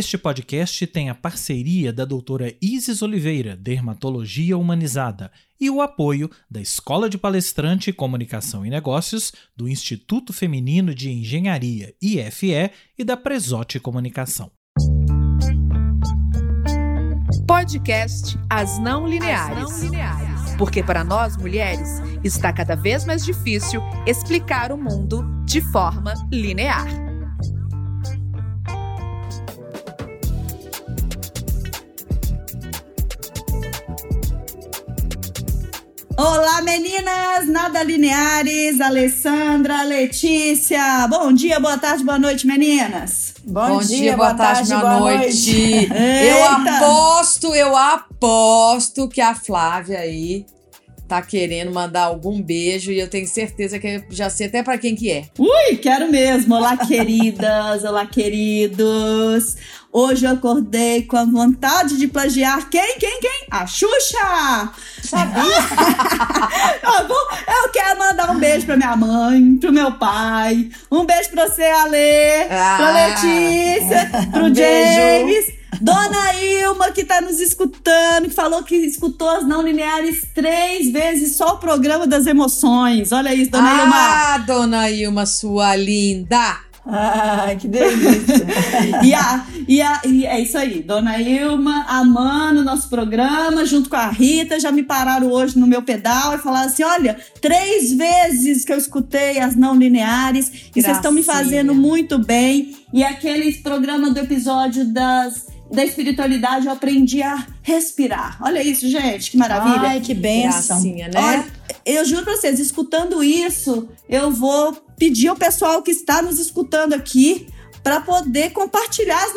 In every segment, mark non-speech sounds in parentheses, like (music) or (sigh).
Este podcast tem a parceria da doutora Isis Oliveira, Dermatologia Humanizada, e o apoio da Escola de Palestrante, Comunicação e Negócios, do Instituto Feminino de Engenharia, IFE, e da Presote Comunicação. Podcast As Não Lineares. As não lineares. Porque para nós mulheres está cada vez mais difícil explicar o mundo de forma linear. Olá, meninas, nada lineares, Alessandra, Letícia. Bom dia, boa tarde, boa noite, meninas. Bom, Bom dia, dia, boa, tarde, tarde boa, boa noite. noite. eu aposto, eu aposto que a Flávia aí tá querendo mandar algum beijo e eu tenho certeza que já sei até para quem que é. Ui, quero mesmo. Olá, (laughs) queridas, olá, queridos. Hoje eu acordei com a vontade de plagiar quem, quem, quem? A Xuxa! Sabia? (laughs) eu quero mandar um beijo pra minha mãe, pro meu pai, um beijo pra você, Ale, ah, pra Letícia, pro um James. Beijo. Dona Ilma, que tá nos escutando, que falou que escutou as não lineares três vezes só o programa das emoções. Olha isso, Dona ah, Ilma. Ah, Dona Ilma, sua linda! Ai, que delícia. (laughs) e, a, e, a, e é isso aí, Dona Ilma, amando nosso programa, junto com a Rita, já me pararam hoje no meu pedal e falaram assim: olha, três vezes que eu escutei as não lineares e vocês estão me fazendo muito bem. E aquele programa do episódio das da espiritualidade eu aprendi a respirar. Olha isso, gente, que maravilha. Ai, que benção. Gracinha, né? Olha, eu juro pra vocês, escutando isso, eu vou pedir ao pessoal que está nos escutando aqui para poder compartilhar as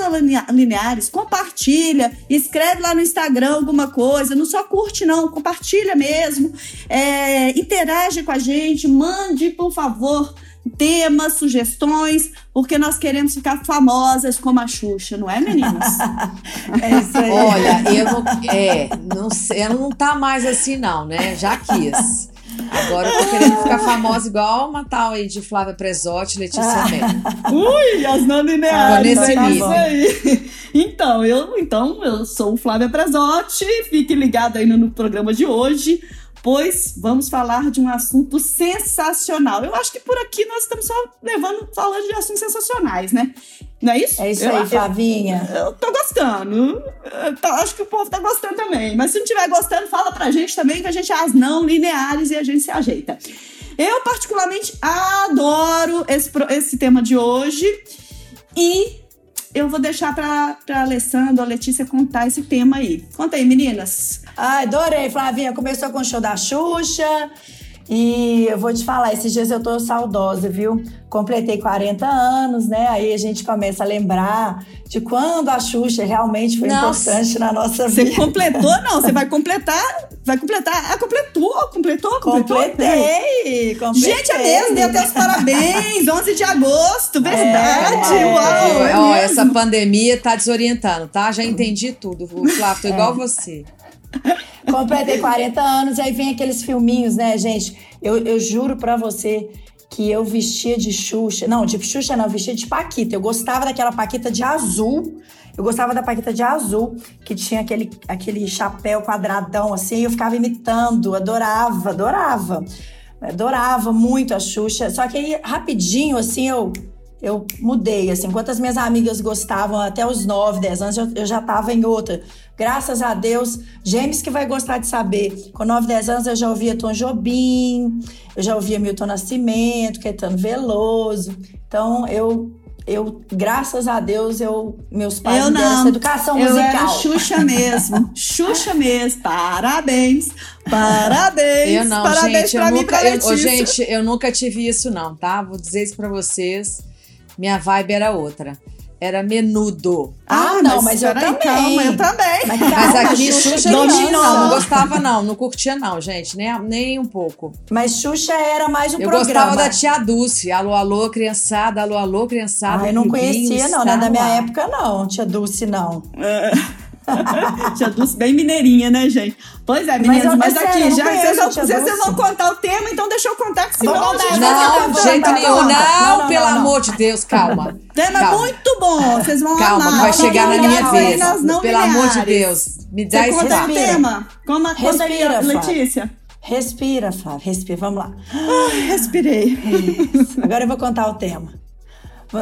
lineares. Compartilha, escreve lá no Instagram alguma coisa, não só curte, não, compartilha mesmo. É, interage com a gente, mande, por favor, temas, sugestões, porque nós queremos ficar famosas como a Xuxa, não é, meninas? (laughs) é isso aí. Olha, eu não, é, não, sei, não tá mais assim, não, né? Já quis. Agora eu tô querendo ficar famosa igual uma tal aí de Flávia Presotti, Letícia ah. Ui, as lineares. Tô nesse nível. Aí. Então, eu, então, eu sou Flávia Presotti, fique ligado aí no, no programa de hoje pois vamos falar de um assunto sensacional. Eu acho que por aqui nós estamos só levando, falando de assuntos sensacionais, né? Não é isso? É isso eu, aí, Flavinha. Eu, eu tô gostando. Eu tô, acho que o povo tá gostando também. Mas se não estiver gostando, fala pra gente também que a gente é as não lineares e a gente se ajeita. Eu, particularmente, adoro esse, esse tema de hoje. E eu vou deixar para a Alessandra, a Letícia contar esse tema aí. Conta aí, meninas. Ai, adorei, Flavinha. Começou com o show da Xuxa. E eu vou te falar, esses dias eu tô saudosa, viu? Completei 40 anos, né? Aí a gente começa a lembrar de quando a Xuxa realmente foi Nossa. importante na nossa vida. Você completou? Não, você (laughs) vai completar. Vai completar. Ah, completou, completou, completou. Completei, completei. Gente, é mesmo, dei até os parabéns. 11 de agosto, verdade. É, Uau, é Ó, essa pandemia tá desorientando, tá? Já entendi tudo, Flávio, tô igual é. você. Completei 40 anos, e aí vem aqueles filminhos, né, gente? Eu, eu juro pra você que eu vestia de Xuxa. Não, de Xuxa não, eu vestia de Paquita. Eu gostava daquela Paquita de azul. Eu gostava da Paquita de azul, que tinha aquele, aquele chapéu quadradão assim, e eu ficava imitando, adorava, adorava. Adorava muito a Xuxa. Só que aí, rapidinho, assim, eu eu mudei, assim, enquanto as minhas amigas gostavam até os 9, 10 anos, eu, eu já estava em outra. Graças a Deus, James que vai gostar de saber. Com 9, 10 anos eu já ouvia Tom Jobim, eu já ouvia Milton Nascimento, Caetano Veloso. Então eu eu, graças a Deus, eu, meus pais eu me deram essa educação eu musical. Eu era Xuxa (laughs) mesmo. Xuxa mesmo. Parabéns. Parabéns. Eu não, parabéns gente, pra eu mim, nunca, eu, gente, eu nunca tive isso não, tá? Vou dizer isso pra vocês. Minha vibe era outra era menudo. Ah, não, mas, mas eu também. Calma, eu também. Mas, mas (laughs) aqui Xuxa não, não, não gostava não, não curtia não, gente, nem, nem um pouco. Mas Xuxa era mais um eu programa. Eu gostava da Tia Dulce, alô, alô, criançada, alô, alô, criançada. Ah, eu não conhecia não, não é da minha época não, Tia Dulce não. (laughs) tia Dulce bem mineirinha, né, gente? Pois é, meninas, mas, mas aqui, sério, já vocês vão, vocês vão contar o tema, então deixa eu contar que senão... Não, não, não, jeito nenhum, não, não, não, pelo amor de Deus, calma. Tema calma. muito bom, vocês vão calma, amar. Calma, vai chegar na minha vez. Pelo amor de Deus, me dá esse tema. Como, respira, Letícia. Respira, Flávia, respira, vamos lá. Ai, respirei. Agora eu vou contar o tema.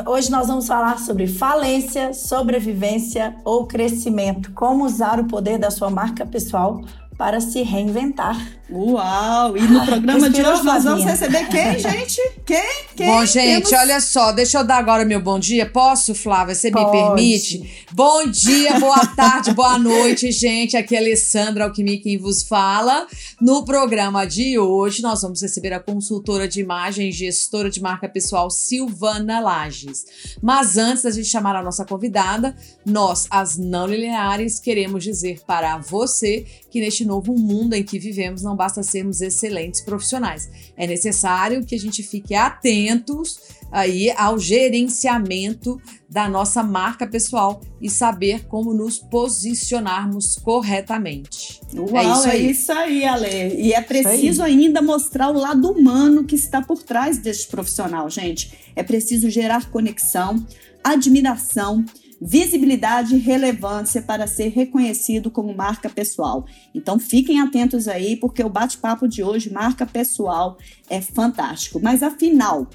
Hoje nós vamos falar sobre falência, sobrevivência ou crescimento. Como usar o poder da sua marca pessoal para se reinventar. Uau! E no programa de hoje nós vamos receber quem, gente? Quem? Quem? Bom, gente, Temos... olha só, deixa eu dar agora meu bom dia. Posso, Flávia? Você Pode. me permite? Bom dia, boa tarde, boa noite, gente. Aqui é a Alessandra Alquimi quem vos fala. No programa de hoje, nós vamos receber a consultora de imagem e gestora de marca pessoal Silvana Lages. Mas antes da gente chamar a nossa convidada, nós, as não lineares, queremos dizer para você que neste novo mundo em que vivemos não basta sermos excelentes profissionais. É necessário que a gente fique atentos aí ao gerenciamento da nossa marca pessoal e saber como nos posicionarmos corretamente. Uau, é isso aí, é isso aí Ale. E é preciso ainda mostrar o lado humano que está por trás deste profissional, gente. É preciso gerar conexão, admiração visibilidade e relevância para ser reconhecido como marca pessoal. Então fiquem atentos aí, porque o bate-papo de hoje, marca pessoal, é fantástico. Mas afinal,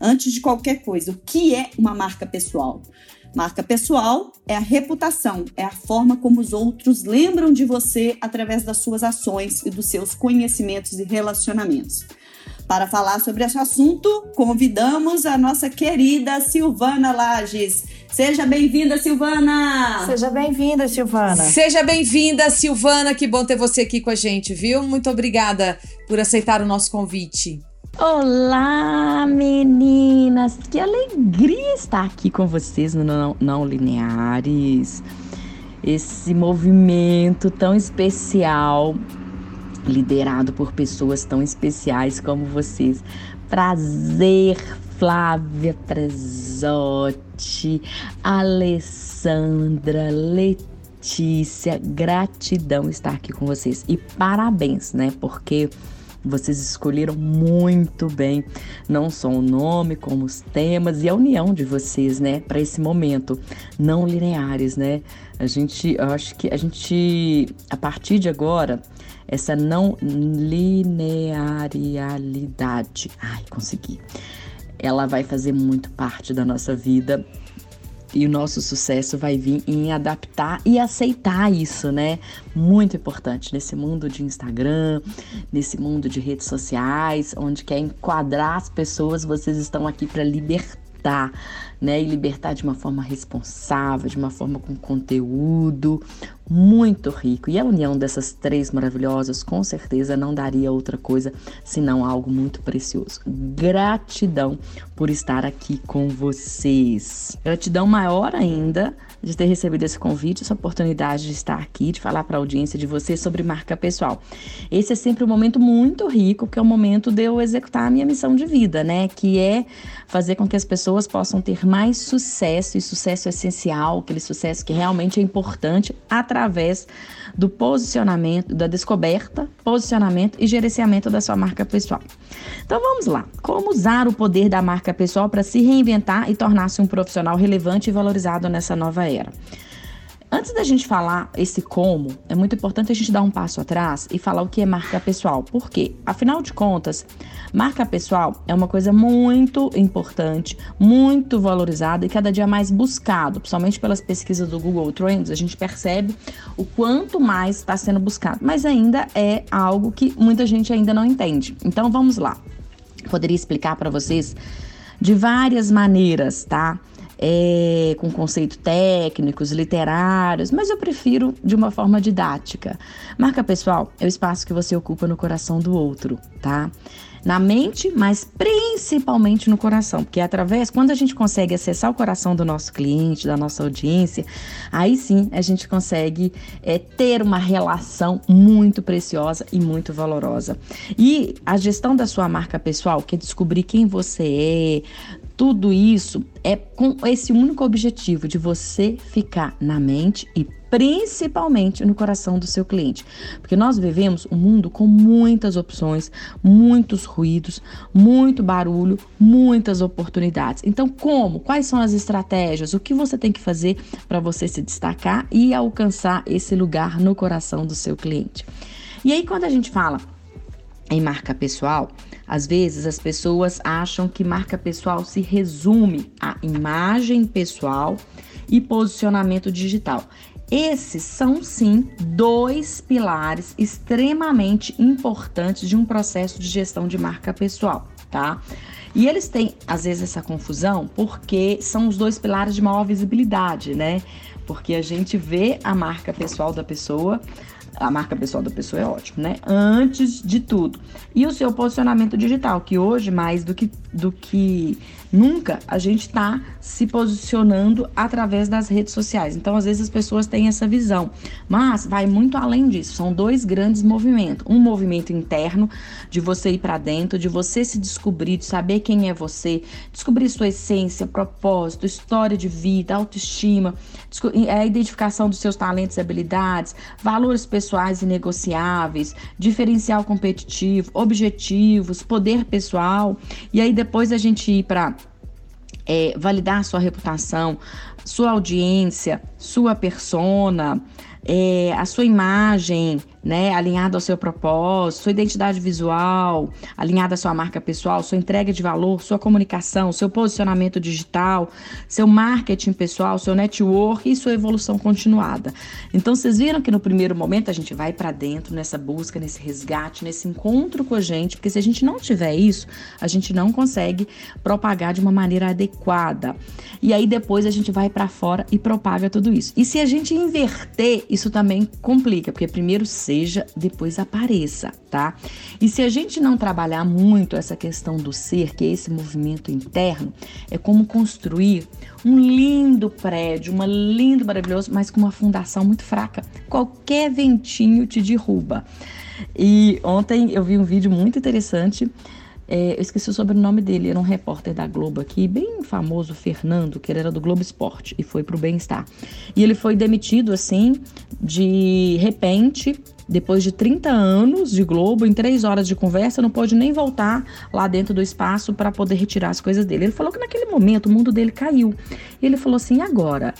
antes de qualquer coisa, o que é uma marca pessoal? Marca pessoal é a reputação, é a forma como os outros lembram de você através das suas ações e dos seus conhecimentos e relacionamentos. Para falar sobre esse assunto, convidamos a nossa querida Silvana Lages. Seja bem-vinda, Silvana! Seja bem-vinda, Silvana. Seja bem-vinda, Silvana. Que bom ter você aqui com a gente, viu? Muito obrigada por aceitar o nosso convite. Olá, meninas! Que alegria estar aqui com vocês no Não, Não Lineares. Esse movimento tão especial liderado por pessoas tão especiais como vocês. Prazer, Flávia Prezotti, Alessandra, Letícia, gratidão estar aqui com vocês e parabéns, né? Porque vocês escolheram muito bem, não só o nome, como os temas e a união de vocês, né, para esse momento, não lineares, né? A gente, eu acho que a gente, a partir de agora, essa não linearidade, ai, consegui. Ela vai fazer muito parte da nossa vida e o nosso sucesso vai vir em adaptar e aceitar isso, né? Muito importante nesse mundo de Instagram, nesse mundo de redes sociais, onde quer enquadrar as pessoas, vocês estão aqui para libertar né? E libertar de uma forma responsável, de uma forma com conteúdo muito rico. E a união dessas três maravilhosas, com certeza, não daria outra coisa senão algo muito precioso. Gratidão por estar aqui com vocês. Gratidão maior ainda de ter recebido esse convite, essa oportunidade de estar aqui, de falar para a audiência de vocês sobre marca pessoal. Esse é sempre um momento muito rico, que é o momento de eu executar a minha missão de vida, né? Que é fazer com que as pessoas possam ter mais sucesso e sucesso essencial, aquele sucesso que realmente é importante através do posicionamento, da descoberta, posicionamento e gerenciamento da sua marca pessoal. Então vamos lá. Como usar o poder da marca pessoal para se reinventar e tornar-se um profissional relevante e valorizado nessa nova era? Antes da gente falar esse como, é muito importante a gente dar um passo atrás e falar o que é marca pessoal. Por quê? Afinal de contas, marca pessoal é uma coisa muito importante, muito valorizada e cada dia mais buscado, principalmente pelas pesquisas do Google Trends, a gente percebe o quanto mais está sendo buscado, mas ainda é algo que muita gente ainda não entende. Então vamos lá. Poderia explicar para vocês de várias maneiras, tá? É, com conceitos técnicos, literários, mas eu prefiro de uma forma didática. Marca pessoal é o espaço que você ocupa no coração do outro, tá? Na mente, mas principalmente no coração, porque através, quando a gente consegue acessar o coração do nosso cliente, da nossa audiência, aí sim a gente consegue é, ter uma relação muito preciosa e muito valorosa. E a gestão da sua marca pessoal, que é descobrir quem você é, tudo isso é com esse único objetivo de você ficar na mente e principalmente no coração do seu cliente. Porque nós vivemos um mundo com muitas opções, muitos ruídos, muito barulho, muitas oportunidades. Então, como? Quais são as estratégias? O que você tem que fazer para você se destacar e alcançar esse lugar no coração do seu cliente? E aí, quando a gente fala em marca pessoal, às vezes as pessoas acham que marca pessoal se resume a imagem pessoal e posicionamento digital. Esses são sim dois pilares extremamente importantes de um processo de gestão de marca pessoal, tá? E eles têm às vezes essa confusão porque são os dois pilares de maior visibilidade, né? Porque a gente vê a marca pessoal da pessoa, a marca pessoal da pessoa é ótimo, né? Antes de tudo. E o seu posicionamento digital, que hoje mais do que do que nunca a gente está se posicionando através das redes sociais. Então, às vezes as pessoas têm essa visão, mas vai muito além disso. São dois grandes movimentos: um movimento interno de você ir para dentro, de você se descobrir, de saber quem é você, descobrir sua essência, propósito, história de vida, autoestima, a identificação dos seus talentos e habilidades, valores pessoais e negociáveis, diferencial competitivo, objetivos, poder pessoal, e aí depois a gente ir para é, validar sua reputação, sua audiência, sua persona, é, a sua imagem, né, alinhado ao seu propósito, sua identidade visual, alinhada à sua marca pessoal, sua entrega de valor, sua comunicação, seu posicionamento digital, seu marketing pessoal, seu network e sua evolução continuada. Então vocês viram que no primeiro momento a gente vai para dentro nessa busca, nesse resgate, nesse encontro com a gente, porque se a gente não tiver isso, a gente não consegue propagar de uma maneira adequada. E aí depois a gente vai para fora e propaga tudo isso. E se a gente inverter, isso também complica, porque primeiro ser seja, depois apareça, tá? E se a gente não trabalhar muito essa questão do ser, que é esse movimento interno, é como construir um lindo prédio, um lindo, maravilhoso, mas com uma fundação muito fraca. Qualquer ventinho te derruba. E ontem eu vi um vídeo muito interessante é, eu esqueci o sobrenome dele, era um repórter da Globo aqui, bem famoso, Fernando, que era do Globo Esporte e foi pro Bem-Estar. E ele foi demitido assim, de repente, depois de 30 anos de Globo, em três horas de conversa, não pôde nem voltar lá dentro do espaço para poder retirar as coisas dele. Ele falou que naquele momento o mundo dele caiu. E ele falou assim: agora?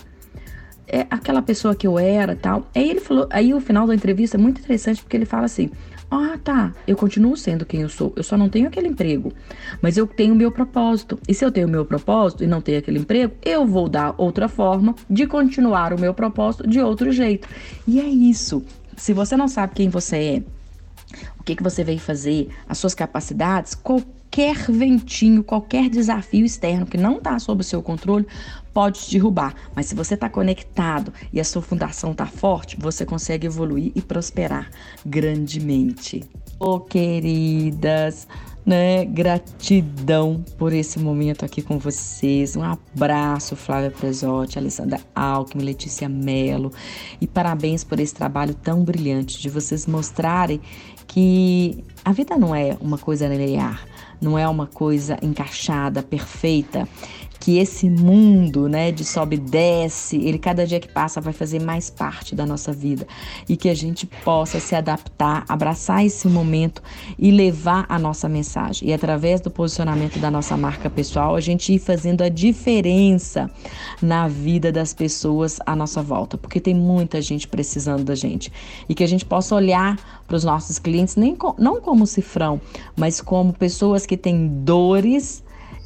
É aquela pessoa que eu era tal. Aí ele falou, aí o final da entrevista é muito interessante porque ele fala assim: ah, tá. Eu continuo sendo quem eu sou. Eu só não tenho aquele emprego. Mas eu tenho o meu propósito. E se eu tenho meu propósito e não tenho aquele emprego, eu vou dar outra forma de continuar o meu propósito de outro jeito. E é isso. Se você não sabe quem você é, o que, que você veio fazer, as suas capacidades, qualquer ventinho, qualquer desafio externo que não está sob o seu controle pode te derrubar. Mas se você está conectado e a sua fundação está forte, você consegue evoluir e prosperar grandemente. Oh, queridas, né? Gratidão por esse momento aqui com vocês. Um abraço, Flávia Presotti, Alessandra Alckmin, Letícia Mello. E parabéns por esse trabalho tão brilhante de vocês mostrarem que a vida não é uma coisa linear, não é uma coisa encaixada, perfeita que esse mundo, né, de sobe e desce, ele cada dia que passa vai fazer mais parte da nossa vida. E que a gente possa se adaptar, abraçar esse momento e levar a nossa mensagem. E através do posicionamento da nossa marca pessoal, a gente ir fazendo a diferença na vida das pessoas à nossa volta, porque tem muita gente precisando da gente. E que a gente possa olhar para os nossos clientes nem com, não como cifrão, mas como pessoas que têm dores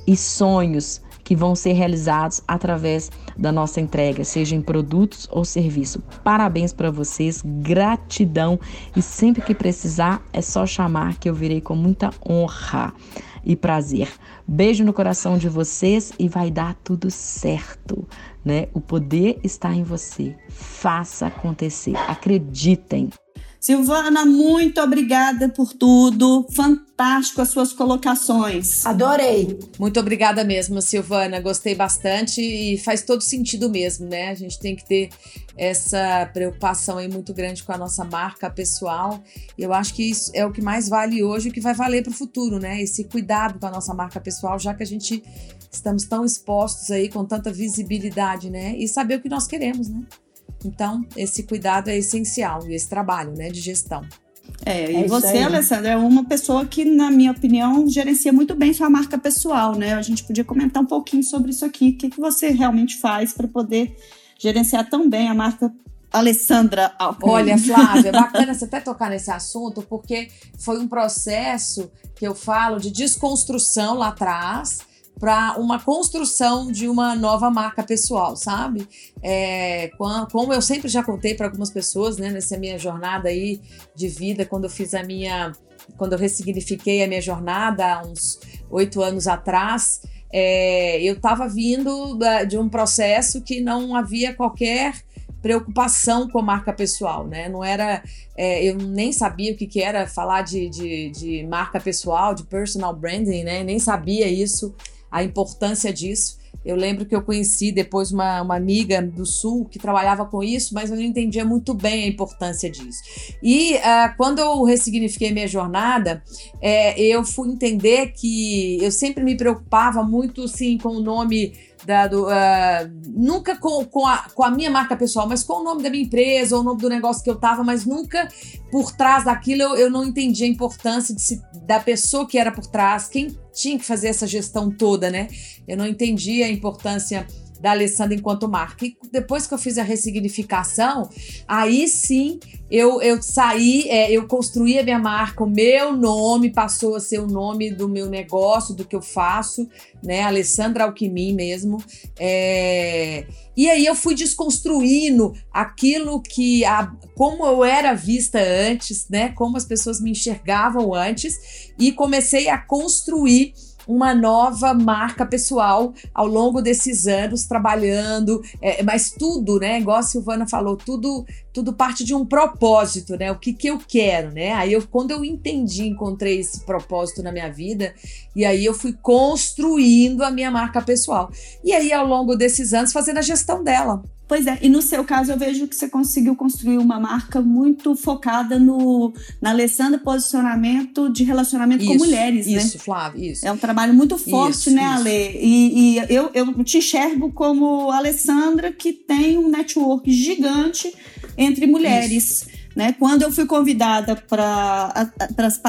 e sonhos que vão ser realizados através da nossa entrega, seja em produtos ou serviço. Parabéns para vocês, gratidão e sempre que precisar é só chamar que eu virei com muita honra e prazer. Beijo no coração de vocês e vai dar tudo certo, né? O poder está em você. Faça acontecer. Acreditem. Silvana, muito obrigada por tudo. Fantástico as suas colocações. Adorei. Muito obrigada mesmo, Silvana. Gostei bastante e faz todo sentido mesmo, né? A gente tem que ter essa preocupação aí muito grande com a nossa marca pessoal. E eu acho que isso é o que mais vale hoje, o que vai valer para o futuro, né? Esse cuidado com a nossa marca pessoal, já que a gente estamos tão expostos aí com tanta visibilidade, né? E saber o que nós queremos, né? Então, esse cuidado é essencial e esse trabalho, né, de gestão. É, e é você, Alessandra, é uma pessoa que, na minha opinião, gerencia muito bem sua marca pessoal, né? A gente podia comentar um pouquinho sobre isso aqui. O que, que você realmente faz para poder gerenciar tão bem a marca Alessandra Alckmin. Olha, Flávia, é (laughs) bacana você até tocar nesse assunto, porque foi um processo que eu falo de desconstrução lá atrás para uma construção de uma nova marca pessoal, sabe? É, como eu sempre já contei para algumas pessoas, né, nessa minha jornada aí de vida, quando eu fiz a minha, quando eu ressignifiquei a minha jornada há uns oito anos atrás, é, eu estava vindo de um processo que não havia qualquer preocupação com a marca pessoal, né? Não era. É, eu nem sabia o que, que era falar de, de, de, marca pessoal, de personal branding, né? Nem sabia isso, a importância disso. Eu lembro que eu conheci depois uma, uma amiga do Sul que trabalhava com isso, mas eu não entendia muito bem a importância disso. E uh, quando eu ressignifiquei minha jornada, é, eu fui entender que eu sempre me preocupava muito, sim, com o nome dado uh, nunca com, com, a, com a minha marca pessoal, mas com o nome da minha empresa ou o nome do negócio que eu tava, mas nunca por trás daquilo eu, eu não entendi a importância se, da pessoa que era por trás, quem tinha que fazer essa gestão toda, né? Eu não entendi a importância da Alessandra enquanto marca. E depois que eu fiz a ressignificação, aí sim eu, eu saí, é, eu construí a minha marca, o meu nome passou a ser o nome do meu negócio, do que eu faço, né? Alessandra Alquimim mesmo. É, e aí eu fui desconstruindo aquilo que a, como eu era vista antes, né? Como as pessoas me enxergavam antes, e comecei a construir uma nova marca pessoal ao longo desses anos trabalhando, é, mas tudo, né? Igual a Silvana falou, tudo, tudo parte de um propósito, né? O que, que eu quero, né? Aí eu, quando eu entendi, encontrei esse propósito na minha vida, e aí eu fui construindo a minha marca pessoal. E aí, ao longo desses anos, fazendo a gestão dela. Pois é, e no seu caso eu vejo que você conseguiu construir uma marca muito focada no na Alessandra posicionamento de relacionamento isso, com mulheres, isso, né? Isso, Flávio, isso. É um trabalho muito forte, isso, né, Ale? E, e, eu, eu te enxergo como Alessandra que tem um network gigante entre mulheres. Isso. Né? Quando eu fui convidada para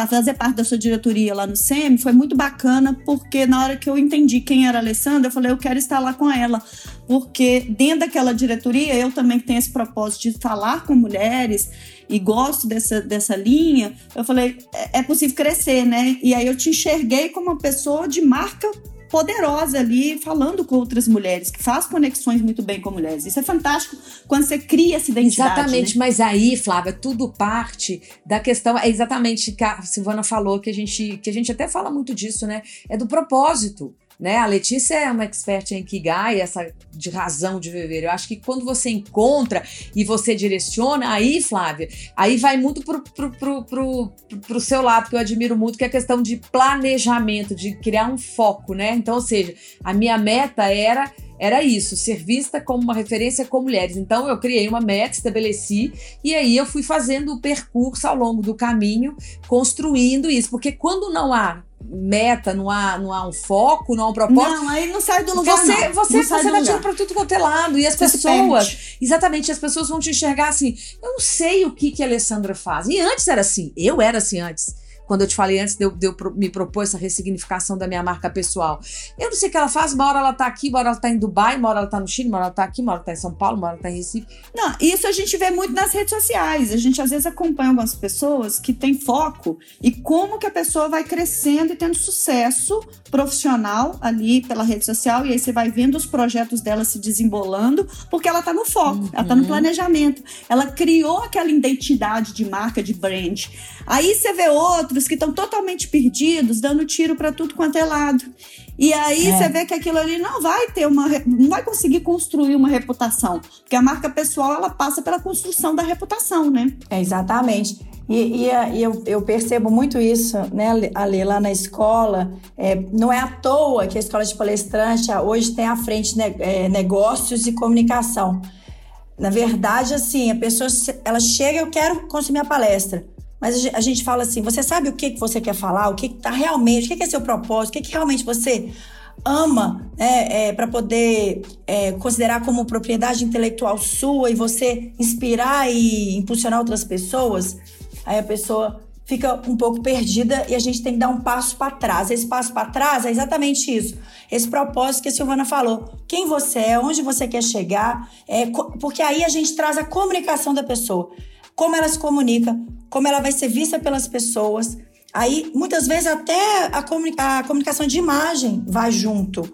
fazer parte da sua diretoria lá no SEMI, foi muito bacana, porque na hora que eu entendi quem era a Alessandra, eu falei, eu quero estar lá com ela. Porque dentro daquela diretoria, eu também tenho esse propósito de falar com mulheres e gosto dessa, dessa linha. Eu falei, é, é possível crescer, né? E aí eu te enxerguei como uma pessoa de marca poderosa ali, falando com outras mulheres, que faz conexões muito bem com mulheres. Isso é fantástico quando você cria essa identidade. Exatamente, né? mas aí, Flávia, tudo parte da questão, é exatamente que a Silvana falou, que a gente, que a gente até fala muito disso, né? É do propósito né? A Letícia é uma expert em Ikigai, essa de razão de viver. Eu acho que quando você encontra e você direciona, aí, Flávia, aí vai muito pro, pro, pro, pro, pro seu lado, que eu admiro muito, que é a questão de planejamento, de criar um foco, né? Então, ou seja, a minha meta era era isso, ser vista como uma referência com mulheres. Então eu criei uma meta, estabeleci e aí eu fui fazendo o percurso ao longo do caminho, construindo isso, porque quando não há meta, não há, não há um foco, não há um propósito. Não, aí não sai do lugar. Você, não. você, não você dá tiro pra tudo quanto é lado. E as você pessoas. Exatamente, as pessoas vão te enxergar assim. Eu não sei o que, que a Alessandra faz. E antes era assim. Eu era assim antes quando eu te falei antes de eu, de eu me propor essa ressignificação da minha marca pessoal. Eu não sei o que ela faz, uma hora ela tá aqui, uma hora ela tá em Dubai, uma hora ela tá no Chile, uma hora ela tá aqui, uma hora ela tá em São Paulo, uma hora ela tá em Recife. Não, isso a gente vê muito nas redes sociais. A gente às vezes acompanha algumas pessoas que têm foco e como que a pessoa vai crescendo e tendo sucesso profissional ali pela rede social. E aí você vai vendo os projetos dela se desembolando, porque ela tá no foco, uhum. ela tá no uhum. planejamento. Ela criou aquela identidade de marca, de brand. Aí você vê outros que estão totalmente perdidos, dando tiro para tudo quanto é lado. E aí é. você vê que aquilo ali não vai ter uma. não vai conseguir construir uma reputação. Porque a marca pessoal ela passa pela construção da reputação, né? É, exatamente. E, e, e eu, eu, percebo muito isso, né, Ali, lá na escola. É, não é à toa que a escola de palestrante hoje tem à frente né, é, negócios e comunicação. Na verdade, assim, a pessoa ela chega, eu quero consumir a palestra. Mas a gente fala assim: você sabe o que, que você quer falar, o que está realmente, o que, é seu propósito, o que, que realmente você ama é, é, para poder é, considerar como propriedade intelectual sua e você inspirar e impulsionar outras pessoas, aí a pessoa fica um pouco perdida e a gente tem que dar um passo para trás. Esse passo para trás é exatamente isso. Esse propósito que a Silvana falou. Quem você é, onde você quer chegar, é, porque aí a gente traz a comunicação da pessoa. Como ela se comunica, como ela vai ser vista pelas pessoas. Aí, muitas vezes, até a, comunica a comunicação de imagem vai junto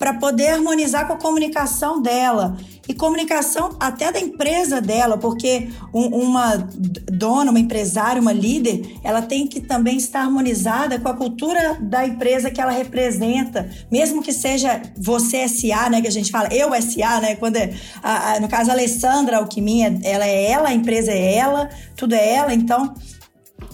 para poder harmonizar com a comunicação dela. E comunicação até da empresa dela, porque um, uma dona, uma empresária, uma líder, ela tem que também estar harmonizada com a cultura da empresa que ela representa, mesmo que seja você SA, né, que a gente fala, eu SA, né, quando é, a, a, no caso a Alessandra Alquiminha, ela é ela, a empresa é ela, tudo é ela, então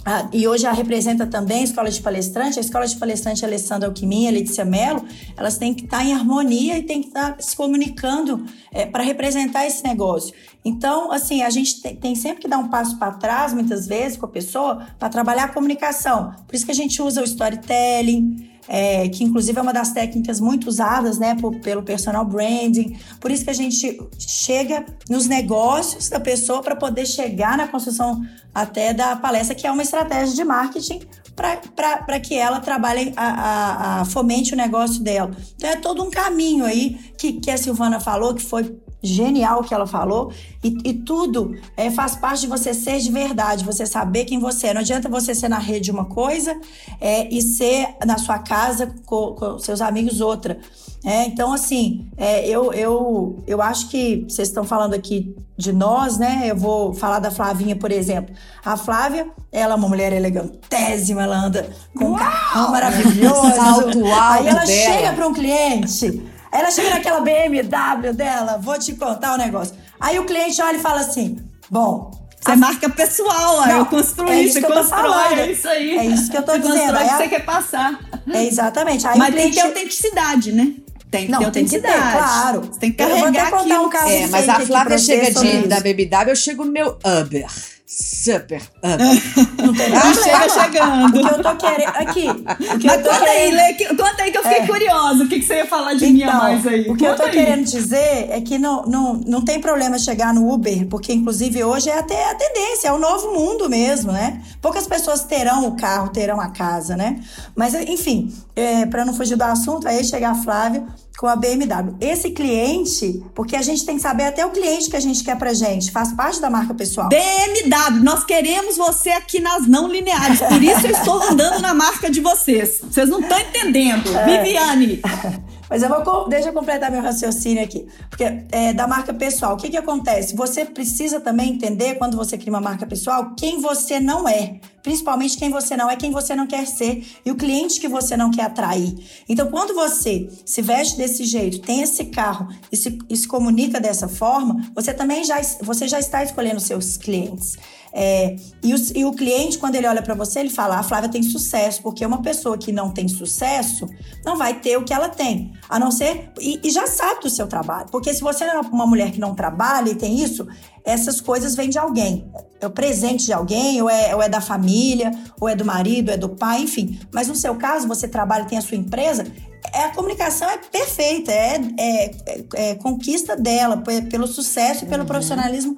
ah, e hoje a representa também a Escola de Palestrante. A Escola de Palestrante Alessandra Alquiminha, Letícia Mello, elas têm que estar em harmonia e têm que estar se comunicando é, para representar esse negócio. Então, assim, a gente tem, tem sempre que dar um passo para trás, muitas vezes, com a pessoa, para trabalhar a comunicação. Por isso que a gente usa o storytelling, é, que inclusive é uma das técnicas muito usadas né, por, pelo personal branding. Por isso que a gente chega nos negócios da pessoa para poder chegar na construção até da palestra, que é uma estratégia de marketing para que ela trabalhe, a, a, a, fomente o negócio dela. Então é todo um caminho aí que, que a Silvana falou, que foi genial que ela falou. E, e, tudo é, faz parte de você ser de verdade, você saber quem você é. Não adianta você ser na rede uma coisa é, e ser na sua casa com, com seus amigos outra. É, então, assim, é, eu, eu, eu acho que vocês estão falando aqui de nós, né? Eu vou falar da Flavinha, por exemplo. A Flávia, ela é uma mulher elegantésima, ela anda com um carro maravilhoso. Salto alto Aí ela dela. chega para um cliente Aí ela chega naquela BMW dela, vou te contar o um negócio. Aí o cliente olha e fala assim: bom. Você a... marca pessoal, ó, não, eu construí, é isso você que constrói, é isso aí. É isso que eu tô você dizendo. Constrói é o que você quer passar. É exatamente. Aí Mas cliente... tem que ter autenticidade, né? Tem que não, ter autenticidade. Tem que ter, claro. Você tem que carregar eu vou um caso É, mas a Flávia chega de, da BBW, eu chego no meu Uber. Super Uber. (laughs) Não tem ah, chega chegando. O que eu tô querendo. Aqui. O que mas eu tô conta, querendo... aí, Lê, conta aí que eu fiquei é. curiosa. O que, que você ia falar de então, mim a mais aí? O que conta eu tô aí. querendo dizer é que não, não, não tem problema chegar no Uber, porque inclusive hoje é até a tendência, é o novo mundo mesmo, né? Poucas pessoas terão o carro, terão a casa, né? Mas, enfim, é, para não fugir do assunto, aí chegar a Flávia com a BMW. Esse cliente, porque a gente tem que saber até o cliente que a gente quer pra gente, faz parte da marca pessoal. BMW, nós queremos você aqui nas não lineares, por isso eu estou andando na marca de vocês. Vocês não estão entendendo. É. Viviane. (laughs) Mas eu vou, deixa eu completar meu raciocínio aqui. Porque é, da marca pessoal, o que, que acontece? Você precisa também entender, quando você cria uma marca pessoal, quem você não é. Principalmente quem você não é, quem você não quer ser. E o cliente que você não quer atrair. Então, quando você se veste desse jeito, tem esse carro e se, e se comunica dessa forma, você também já, você já está escolhendo seus clientes. É, e, o, e, o, cliente, quando ele olha para você, ele fala: a Flávia tem sucesso, porque uma pessoa que não tem sucesso não vai ter o que ela tem, a não ser. E, e já sabe do seu trabalho. Porque se você é uma mulher que não trabalha e tem isso, essas coisas vêm de alguém. É o presente de alguém, ou é, ou é da família, ou é do marido, ou é do pai, enfim. Mas no seu caso, você trabalha e tem a sua empresa, é, a comunicação é perfeita, é, é, é, é conquista dela, pelo sucesso e pelo uhum. profissionalismo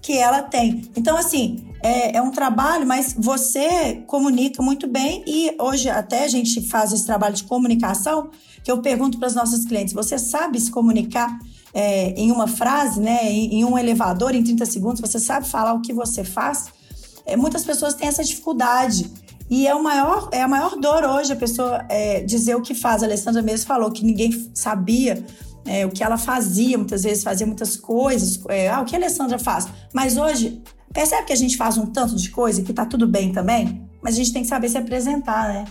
que ela tem. Então, assim, é, é, um trabalho, mas você comunica muito bem e hoje até a gente faz esse trabalho de comunicação que eu pergunto para os nossos clientes: você sabe se comunicar é, em uma frase, né, em, em, um elevador, em 30 segundos? Você sabe falar o que você faz? É, muitas pessoas têm essa dificuldade. E é, o maior, é a maior dor hoje a pessoa é, dizer o que faz. A Alessandra mesmo falou que ninguém sabia é, o que ela fazia, muitas vezes fazia muitas coisas. É, ah, o que a Alessandra faz? Mas hoje, percebe que a gente faz um tanto de coisa que tá tudo bem também? Mas a gente tem que saber se apresentar, né?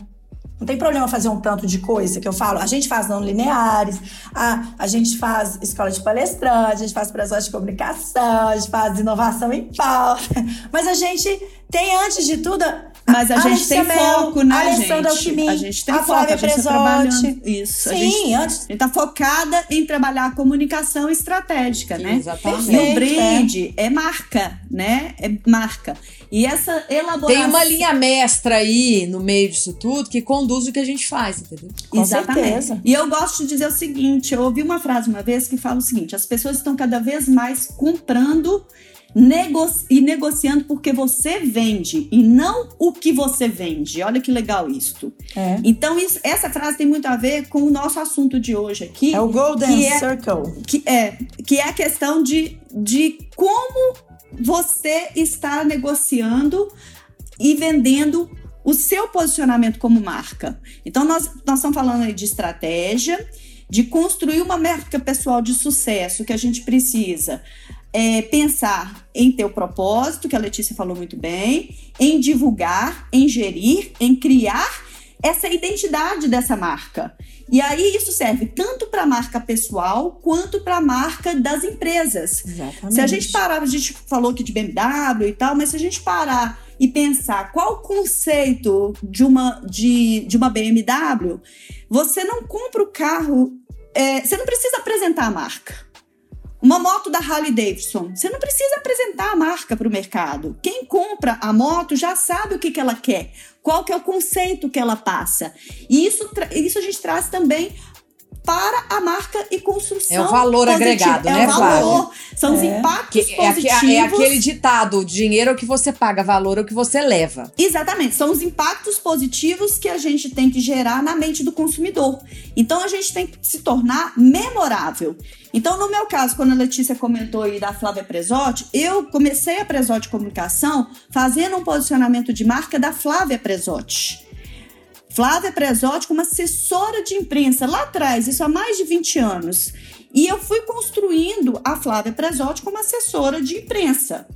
Não tem problema fazer um tanto de coisa que eu falo. A gente faz não lineares, a, a gente faz escola de palestrante, a gente faz processo de comunicação, a gente faz inovação em pauta. (laughs) Mas a gente tem, antes de tudo, Mas a, a gente tem foco, né, Alessandra gente? A gente tem a foco, Flávia a gente tá trabalhando. Isso. Sim, a gente, antes... a gente tá focada em trabalhar a comunicação estratégica, né? Exatamente. E o brand é. é marca, né? É marca. E essa elaboração. Tem uma linha mestra aí no meio disso tudo que conduz o que a gente faz, entendeu? Com Exatamente. certeza. E eu gosto de dizer o seguinte: eu ouvi uma frase uma vez que fala o seguinte: as pessoas estão cada vez mais comprando nego e negociando porque você vende e não o que você vende. Olha que legal isto. É. Então, isso, essa frase tem muito a ver com o nosso assunto de hoje aqui. É o Golden que é- Circle. que é, que é a questão de, de como você está negociando e vendendo o seu posicionamento como marca. Então, nós, nós estamos falando aí de estratégia, de construir uma marca pessoal de sucesso que a gente precisa é, pensar em ter o propósito, que a Letícia falou muito bem, em divulgar, em gerir, em criar essa identidade dessa marca. E aí isso serve tanto para a marca pessoal quanto para a marca das empresas. Exatamente. Se a gente parar, a gente falou aqui de BMW e tal, mas se a gente parar e pensar qual o conceito de uma, de, de uma BMW, você não compra o carro, é, você não precisa apresentar a marca. Uma moto da Harley Davidson, você não precisa apresentar a marca para o mercado. Quem compra a moto já sabe o que, que ela quer, qual que é o conceito que ela passa. E isso, isso a gente traz também para a marca e construção. É o valor positiva. agregado, é né, o valor, são os É. impactos Que é, aque- positivos. é aquele ditado: dinheiro é o que você paga, valor é o que você leva. Exatamente, são os impactos positivos que a gente tem que gerar na mente do consumidor. Então a gente tem que se tornar memorável. Então, no meu caso, quando a Letícia comentou aí da Flávia Presotti, eu comecei a Presotti Comunicação fazendo um posicionamento de marca da Flávia Presotti. Flávia Presotti como assessora de imprensa lá atrás, isso há mais de 20 anos. E eu fui construindo a Flávia Presotti como assessora de imprensa.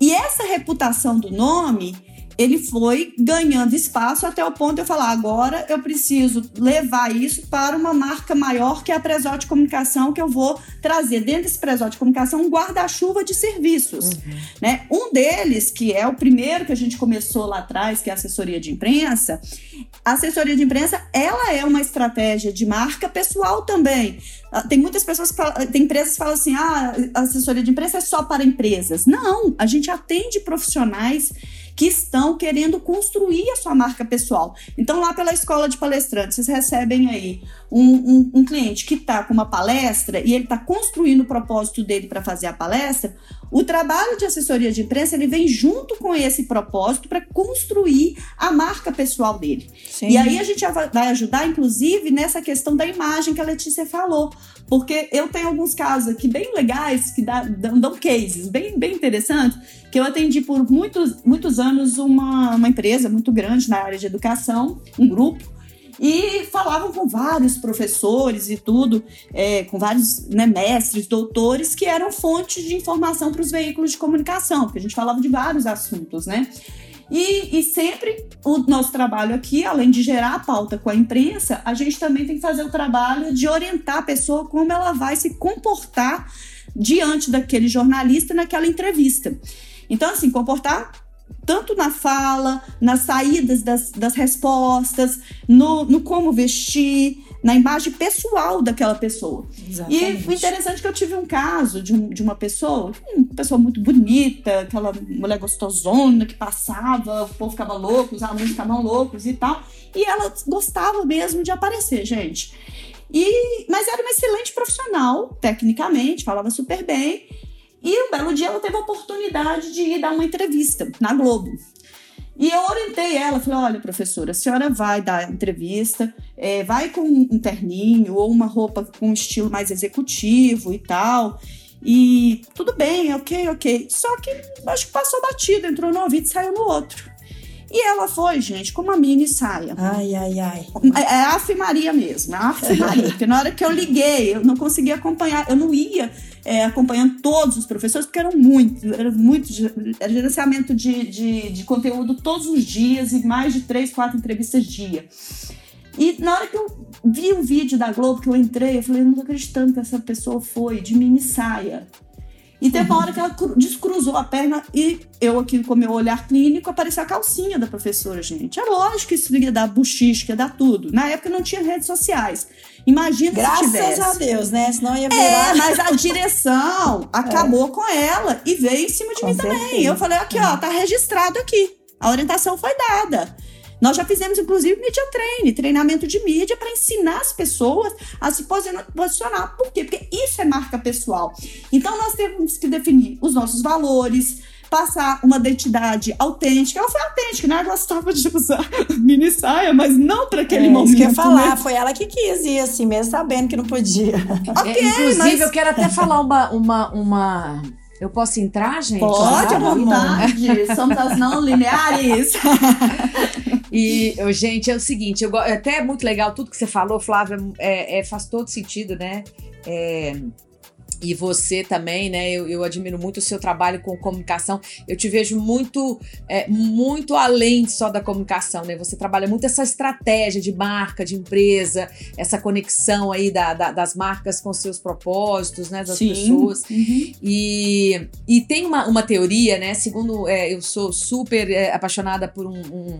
E essa reputação do nome, ele foi ganhando espaço até o ponto de eu falar, agora eu preciso levar isso para uma marca maior que é a Presotti Comunicação, que eu vou trazer dentro desse Presotti Comunicação um guarda-chuva de serviços. Né? Um deles, que é o primeiro que a gente começou lá atrás, que é a assessoria de imprensa, a assessoria de imprensa, ela é uma estratégia de marca pessoal também. Ah, Tem muitas pessoas que falam, tem empresas que falam assim: ah, a assessoria de imprensa é só para empresas. Não, a gente atende profissionais que estão querendo construir a sua marca pessoal. Então, lá pela escola de palestrantes, vocês recebem aí um, um- um cliente que está com uma palestra e ele está construindo o propósito dele para fazer a palestra. O trabalho de assessoria de imprensa ele vem junto com esse propósito para construir a marca pessoal dele. Sim. E aí a gente vai ajudar, inclusive, nessa questão da imagem que a Letícia falou. Porque eu tenho alguns casos aqui bem legais que dá- dão, dão cases bem, bem interessantes, que eu atendi por muitos, muitos anos uma, uma empresa muito grande na área de educação, um grupo, e falavam com vários professores e tudo, é, com vários né, mestres, doutores, que eram fontes de informação para os veículos de comunicação, porque a gente falava de vários assuntos, né? E, e sempre o nosso trabalho aqui, além de gerar a pauta com a imprensa, a gente também tem que fazer o trabalho de orientar a pessoa como ela vai se comportar diante daquele jornalista naquela entrevista. Então, assim, comportar tanto na fala, nas saídas das, das respostas, no, no como vestir, na imagem pessoal daquela pessoa. E Exatamente. o interessante é que eu tive um caso de, um- de uma pessoa, uma pessoa muito bonita, aquela mulher gostosona que passava, o povo ficava louco, os alunos ficavam loucos e tal. E ela gostava mesmo de aparecer, gente. E, mas era uma excelente profissional, tecnicamente, falava super bem. E um belo dia ela teve a oportunidade de ir dar uma entrevista na Globo. E eu orientei ela, falei: olha, professora, a senhora vai dar entrevista, é, vai com um terninho ou uma roupa com um estilo mais executivo e tal. E tudo bem, ok, ok. Só que acho que passou batido, entrou no ouvido e saiu no outro. E ela foi, gente, com uma mini saia. Ai, ai, ai. É é a Ave Maria mesmo, é a Ave Maria. Porque na hora que eu liguei, eu não conseguia acompanhar, eu não ia é, acompanhando todos os professores, porque eram muitos, era muito, gerenciamento de, de, de conteúdo todos os dias e mais de três, quatro entrevistas dia. E na hora que eu vi o vídeo da Globo, que eu entrei, eu falei, não tô acreditando que essa pessoa foi de mini saia. E teve uma hora que ela descruzou a perna e eu aqui com meu olhar clínico apareceu a calcinha da professora, gente. É lógico que isso ia dar buchiche, que ia dar tudo. Na época não tinha redes sociais. Imagina Graças se tivesse. a Deus, né? Senão ia virar... É, mas a direção (laughs) acabou é. com ela e veio em cima de com mim certeza. também. Eu falei, aqui, ó, tá registrado aqui. A orientação foi dada. Nós já fizemos, inclusive, media training, treinamento de mídia para ensinar as pessoas a se posicionar. Por quê? Porque isso é marca pessoal. Então, nós temos que definir os nossos valores, passar uma identidade autêntica. Ela foi autêntica, né? Ela gostava de usar (laughs) mini saia, mas não para aquele é, momento. Isso que eu ia falar, né? foi ela que quis ir assim, mesmo sabendo que não podia. (laughs) ok, é, inclusive, mas... eu quero até falar uma, uma, uma eu posso entrar, gente? Pode, à vontade. (laughs) Somos as não lineares. E, gente, é o seguinte, eu, é até muito legal tudo que você falou, Flávia, é, é faz todo sentido, né? É, e você também, né? Eu, eu, admiro muito o seu trabalho com comunicação. Eu te vejo muito, é, muito além só da comunicação, né? Você trabalha muito essa estratégia de marca, de empresa, essa conexão aí da, da, das marcas com seus propósitos, né? Das Sim. pessoas. Uhum. E, e tem uma, uma teoria, né? Segundo, é, eu sou super é, apaixonada por um, um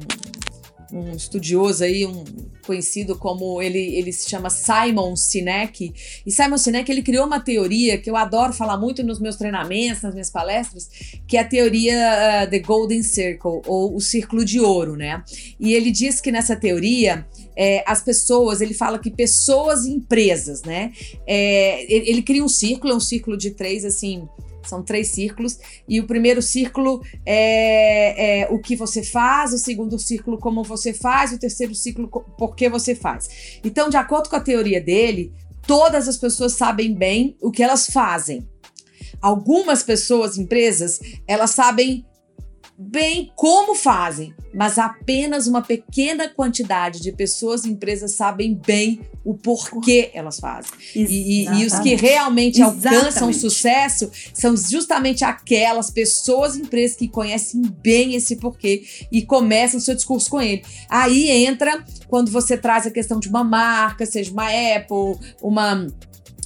um estudioso aí, um conhecido como ele, ele se chama Simon Sinek. E Simon Sinek ele criou uma teoria que eu adoro falar muito nos meus treinamentos, nas minhas palestras, que é a teoria uh, The Golden Circle ou o círculo de ouro, né? E ele diz que nessa teoria é, as pessoas, ele fala que pessoas e empresas, né? É, ele, ele, cria um círculo, é um círculo de três assim são três círculos. E o primeiro círculo é, é, o que você faz, o segundo círculo, como você faz, o terceiro círculo, por que você faz. Então, de acordo com a teoria dele, todas as pessoas sabem bem o que elas fazem. Algumas pessoas, empresas, elas sabem bem como fazem, mas apenas uma pequena quantidade de pessoas e empresas sabem bem o porquê elas fazem. E, e, os que realmente Exatamente. alcançam sucesso são justamente aquelas pessoas e empresas que conhecem bem esse porquê e começam o seu discurso com ele. Aí entra quando você traz a questão de uma marca, seja uma Apple, uma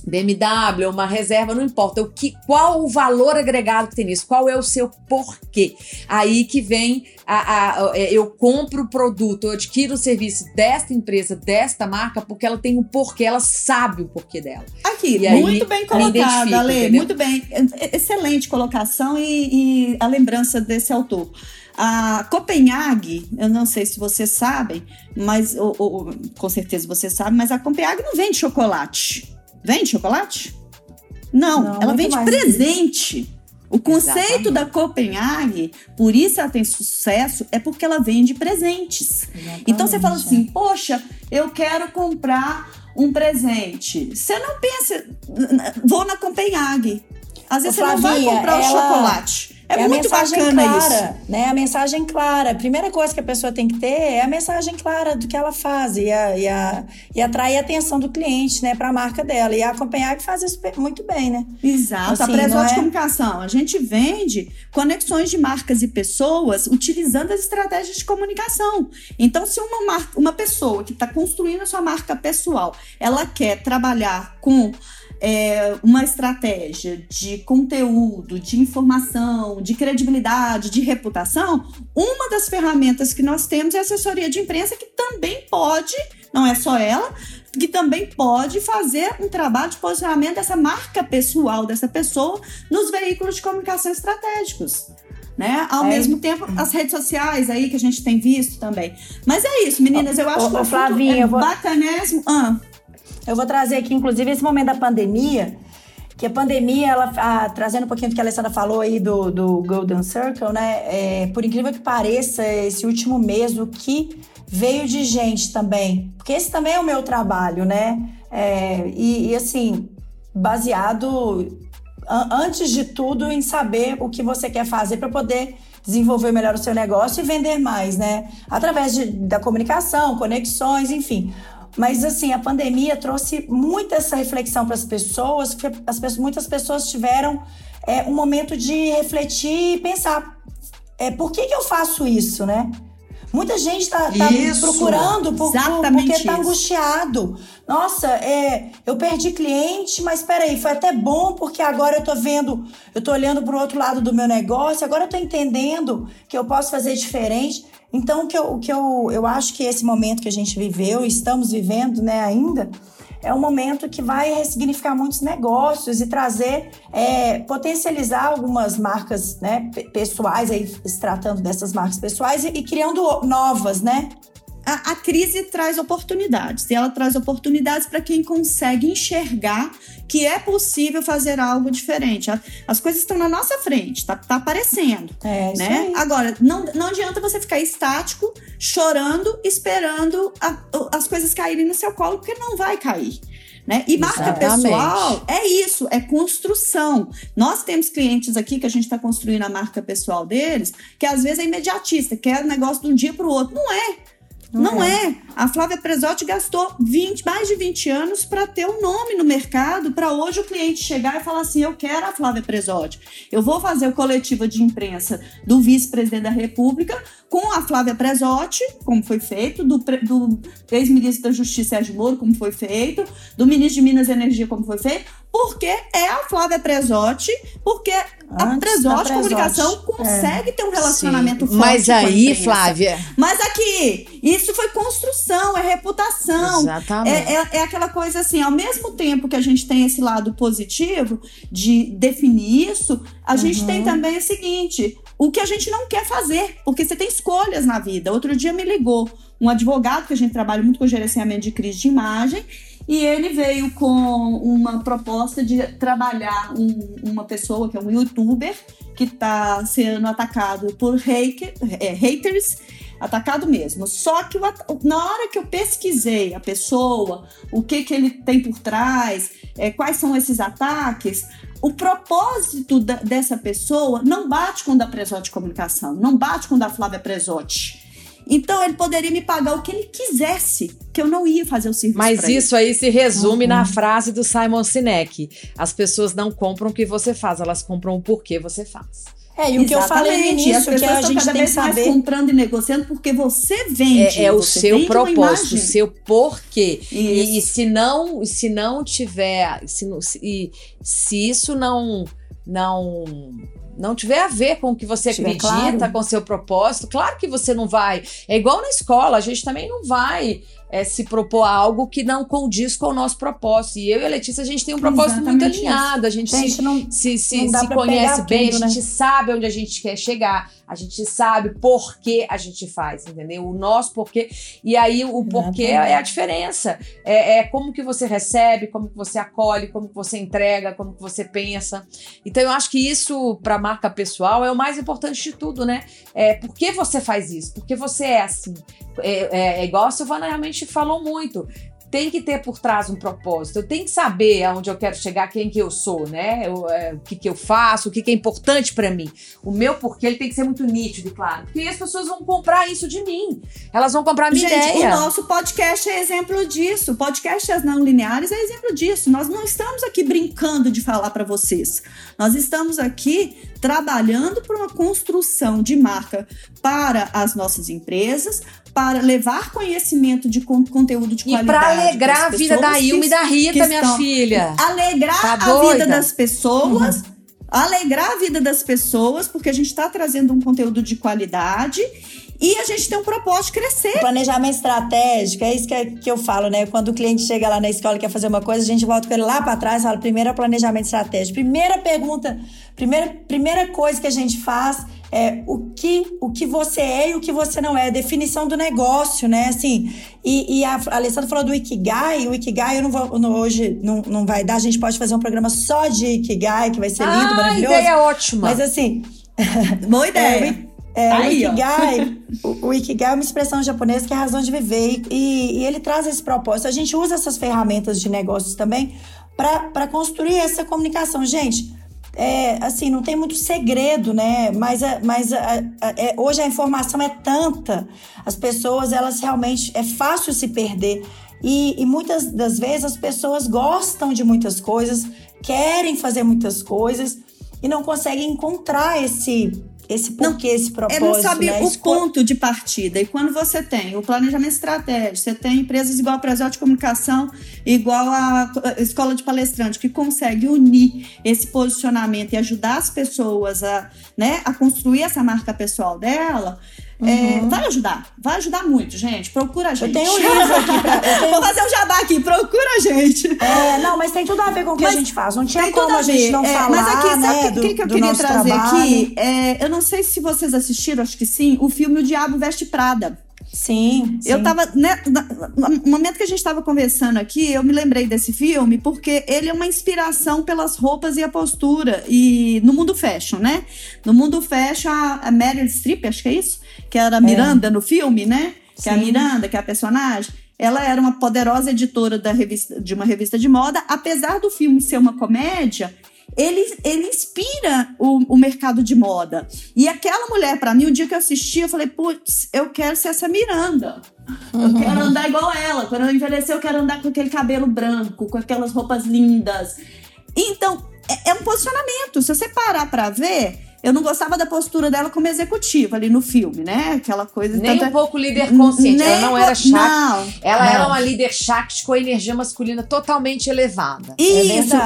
BMW, uma reserva, não importa. O que, qual o valor agregado que tem nisso? Qual é o seu porquê? Aí que vem a, a, a, é, eu compro o produto, eu adquiro o serviço desta empresa, desta marca, porque ela tem um porquê, ela sabe o porquê dela. Aqui, e muito bem colocado, Ale, muito bem. Excelente colocação e, e a lembrança desse autor. A Copenhague, eu não sei se vocês sabem, mas ou, ou, com certeza você sabe, mas a Copenhague não vende chocolate. Vende chocolate? Não, Não ela vende presente. O conceito Exatamente. da Copenhague, por isso ela tem sucesso, é porque ela vende presentes. Exatamente. Então você fala assim: poxa, eu quero comprar um presente. Você não pensa, vou na Copenhague. Às vezes Ô, você Flavinha, não vai comprar ela... o chocolate. É, é muito a mensagem bacana clara, isso. Né? A mensagem clara. A primeira coisa que a pessoa tem que ter é a mensagem clara do que ela faz e, a, e, a, e atrair a atenção do cliente né, para a marca dela. E acompanhar que faz isso muito bem, né? Exato. Assim, a Presol é... de Comunicação. A gente vende conexões de marcas e pessoas utilizando as estratégias de comunicação. Então, se uma, marca, uma pessoa que está construindo a sua marca pessoal, ela quer trabalhar com é, uma estratégia de conteúdo, de informação, de credibilidade, de reputação, uma das ferramentas que nós temos é a assessoria de imprensa, que também pode, não é só ela, que também pode fazer um trabalho de posicionamento dessa marca pessoal dessa pessoa nos veículos de comunicação estratégicos. Né? Ao é. mesmo tempo, as redes sociais aí que a gente tem visto também. Mas é isso, meninas, eu acho ô, que Flavinha, é vou... bacanésimo. Ah. Eu vou trazer aqui, inclusive, esse momento da pandemia, que a pandemia, ela, trazendo um pouquinho do que a Alessandra falou aí do, do Golden Circle, né? É, por incrível que pareça, esse último mês, o que veio de gente também, porque esse também é o meu trabalho, né? É, e, e, assim, baseado antes de tudo em saber o que você quer fazer para poder desenvolver melhor o seu negócio e vender mais, né? Através de, da comunicação, conexões, enfim. Mas assim, a pandemia trouxe muita essa reflexão para as pessoas, porque as pessoas, muitas pessoas tiveram é, um momento de refletir e pensar: é, por que, que eu faço isso, né? Muita gente está tá, tá procurando por, por, porque está angustiado. Nossa, é, eu perdi cliente, mas peraí, foi até bom porque agora eu estou vendo, eu estou olhando para o outro lado do meu negócio, agora eu estou entendendo que eu posso fazer diferente. Então, o que, eu, o que eu, eu acho que esse momento que a gente viveu, estamos vivendo né, ainda, é um momento que vai ressignificar muitos negócios e trazer, é, potencializar algumas marcas né, pessoais, aí, se tratando dessas marcas pessoais, e, e criando novas, né? A, a, crise traz oportunidades. E ela traz oportunidades para quem consegue enxergar que é possível fazer algo diferente. As coisas estão na nossa frente, tá, tá aparecendo. É, né? Agora, não, não adianta você ficar estático, chorando, esperando a, as coisas caírem no seu colo, porque não vai cair. Né? E marca Exatamente. pessoal é isso, é construção. Nós temos clientes aqui que a gente está construindo a marca pessoal deles, que às vezes é imediatista, quer negócio de um dia para o outro. Não é. Não, não é. é. A Flávia Presotti gastou 20, mais de 20 anos para ter um nome no mercado, para hoje o cliente chegar e falar assim: eu quero a Flávia Presotti. Eu vou fazer o coletivo de imprensa do vice-presidente da República com a Flávia Presotti, como foi feito, do, do ex-ministro da Justiça Sérgio Moro, como foi feito, do ministro de Minas e Energia, como foi feito, porque é a Flávia Presotti, porque a Presotti Comunicação consegue é. ter um relacionamento Sim. forte. Mas aí, Flávia. Mas aqui, isso foi construção, é reputação. Exatamente. É, é, é, aquela coisa assim, ao mesmo tempo que a gente tem esse lado positivo de definir isso, a uhum. gente tem também o seguinte: o que a gente não quer fazer, porque você tem escolhas na vida. Outro dia me ligou um advogado, que a gente trabalha muito com gerenciamento de crise de imagem, e ele veio com uma proposta de trabalhar um, uma pessoa que é um youtuber que está sendo atacado por hater, é, haters, atacado mesmo. Só que na hora que eu pesquisei a pessoa, o que, que ele tem por trás, é, quais são esses ataques, o propósito da, dessa pessoa não bate com o da Presote Comunicação, não bate com o da Flávia Presote. Então ele poderia me pagar o que ele quisesse, que eu não ia fazer o serviço. Mas isso ele. aí se resume uhum. na frase do Simon Sinek: as pessoas não compram o que você faz, elas compram o porquê você faz. É, e o Exatamente. que eu falei no início, que a gente cada tem vez que saber... mais comprando e negociando porque você vende. É, é o seu propósito, o seu porquê. E, e, se não, se não tiver, se, se, se isso não não não tiver a ver com o que você acredita, claro. com seu propósito, claro que você não vai. É igual na escola, a gente também não vai é, se propor algo que não condiz com o nosso propósito. E eu e a Letícia, a gente tem um propósito Exatamente muito alinhado, a gente, gente se, não, se, se, se conhece bem, a gente né? sabe onde a gente quer chegar, a gente sabe por que a gente faz, entendeu? O nosso porquê. E aí o porquê é a diferença. É, é, como que você recebe, como que você acolhe, como que você entrega, como que você pensa. Então eu acho que isso, para marca pessoal, é o mais importante de tudo, né? É, por que você faz isso? Porque você é assim. É, é, é igual a Silvana realmente falou muito tem que ter por trás um propósito. Eu tenho que saber aonde eu quero chegar, quem que eu sou, né? Eu, é, o que, que eu faço, o que, que é importante para mim. O meu porquê ele tem que ser muito nítido e claro. Porque as pessoas vão comprar isso de mim. Elas vão comprar a minha Gente, ideia. o nosso podcast é exemplo disso. O podcast As Não Lineares é exemplo disso. Nós não estamos aqui brincando de falar para vocês. Nós estamos aqui trabalhando por uma construção de marca para as nossas empresas, para levar conhecimento de con conteúdo de qualidade. E para alegrar a vida da Ilma e da Rita, minha filha. Alegrar tá a vida das pessoas. Uhum. Alegrar a vida das pessoas, porque a gente está trazendo um conteúdo de qualidade e a gente tem um propósito de crescer. Planejamento estratégico, é isso que, é, que eu falo, né? Quando o cliente chega lá na escola e quer fazer uma coisa, a gente volta com ele lá para trás e fala: primeiro é planejamento estratégico. Primeira pergunta, primeira, primeira coisa que a gente faz é, o, que, o que você é e o que você não é, a definição do negócio, né? Assim, e, e a Alessandra falou do Ikigai, o Ikigai eu não vou, não, hoje não, não vai dar, a gente pode fazer um programa só de Ikigai, que vai ser lindo, ah, maravilhoso. ideia ótima. Mas assim... (laughs) Boa (laughs) ideia. É, é, Aí, o, Ikigai, (laughs) o, o, Ikigai é uma expressão japonesa que é a razão de viver e, e ele traz esse propósito. A gente usa essas ferramentas de negócios também para construir essa comunicação. Gente, é, assim, não tem muito segredo, né? Mas, mas a, a, é, hoje a informação é tanta, as pessoas, elas realmente, é fácil se perder. E, e muitas das vezes as pessoas gostam de muitas coisas, querem fazer muitas coisas e não conseguem encontrar esse, esse porquê, não, esse propósito. Ele não sabe né? o Esco... ponto de partida. E quando você tem o planejamento estratégico, você tem empresas igual a Brasil de Comunicação, igual a Escola de Palestrante, que consegue unir esse posicionamento e ajudar as pessoas a, né, a construir essa marca pessoal dela. É, uhum. É, vai ajudar, vai ajudar muito, gente. Procura a gente. Eu tenho um livro aqui pra. (laughs) Tenho... Vou fazer um jabá aqui, procura a gente. É, não, mas tem tudo a ver com o que mas a gente faz. Não tinha como a, gente não é, falar. Mas aqui, sabe né, o que, que, que eu queria trazer trabalho. aqui? É, eu não sei se vocês assistiram, acho que sim, o filme O Diabo Veste Prada. Sim, sim. Eu tava. Né, no momento que a gente estava conversando aqui, eu me lembrei desse filme porque ele é uma inspiração pelas roupas e a postura. E no mundo fashion, né? No mundo fashion, a Meryl Streep, acho que é isso? Que era a é. Miranda é. no filme, né? Que sim. é a Miranda, que é a personagem. Ela era uma poderosa editora da revista, de uma revista de moda. Apesar do filme ser uma comédia, ele, ele inspira o, o mercado de moda. E aquela mulher, para mim, o dia que eu assisti, eu falei, putz, eu quero ser essa Miranda. Eu uhum. quero andar igual ela. Quando eu envelhecer, eu quero andar com aquele cabelo branco, com aquelas roupas lindas. Então, é, é um posicionamento. Se você parar para ver, eu não gostava da postura dela como executiva ali no filme, né? Aquela coisa. Nem tanta... um pouco líder consciente. ela não era chata. Não, ela não. era uma líder chata com a energia masculina totalmente elevada. Isso, é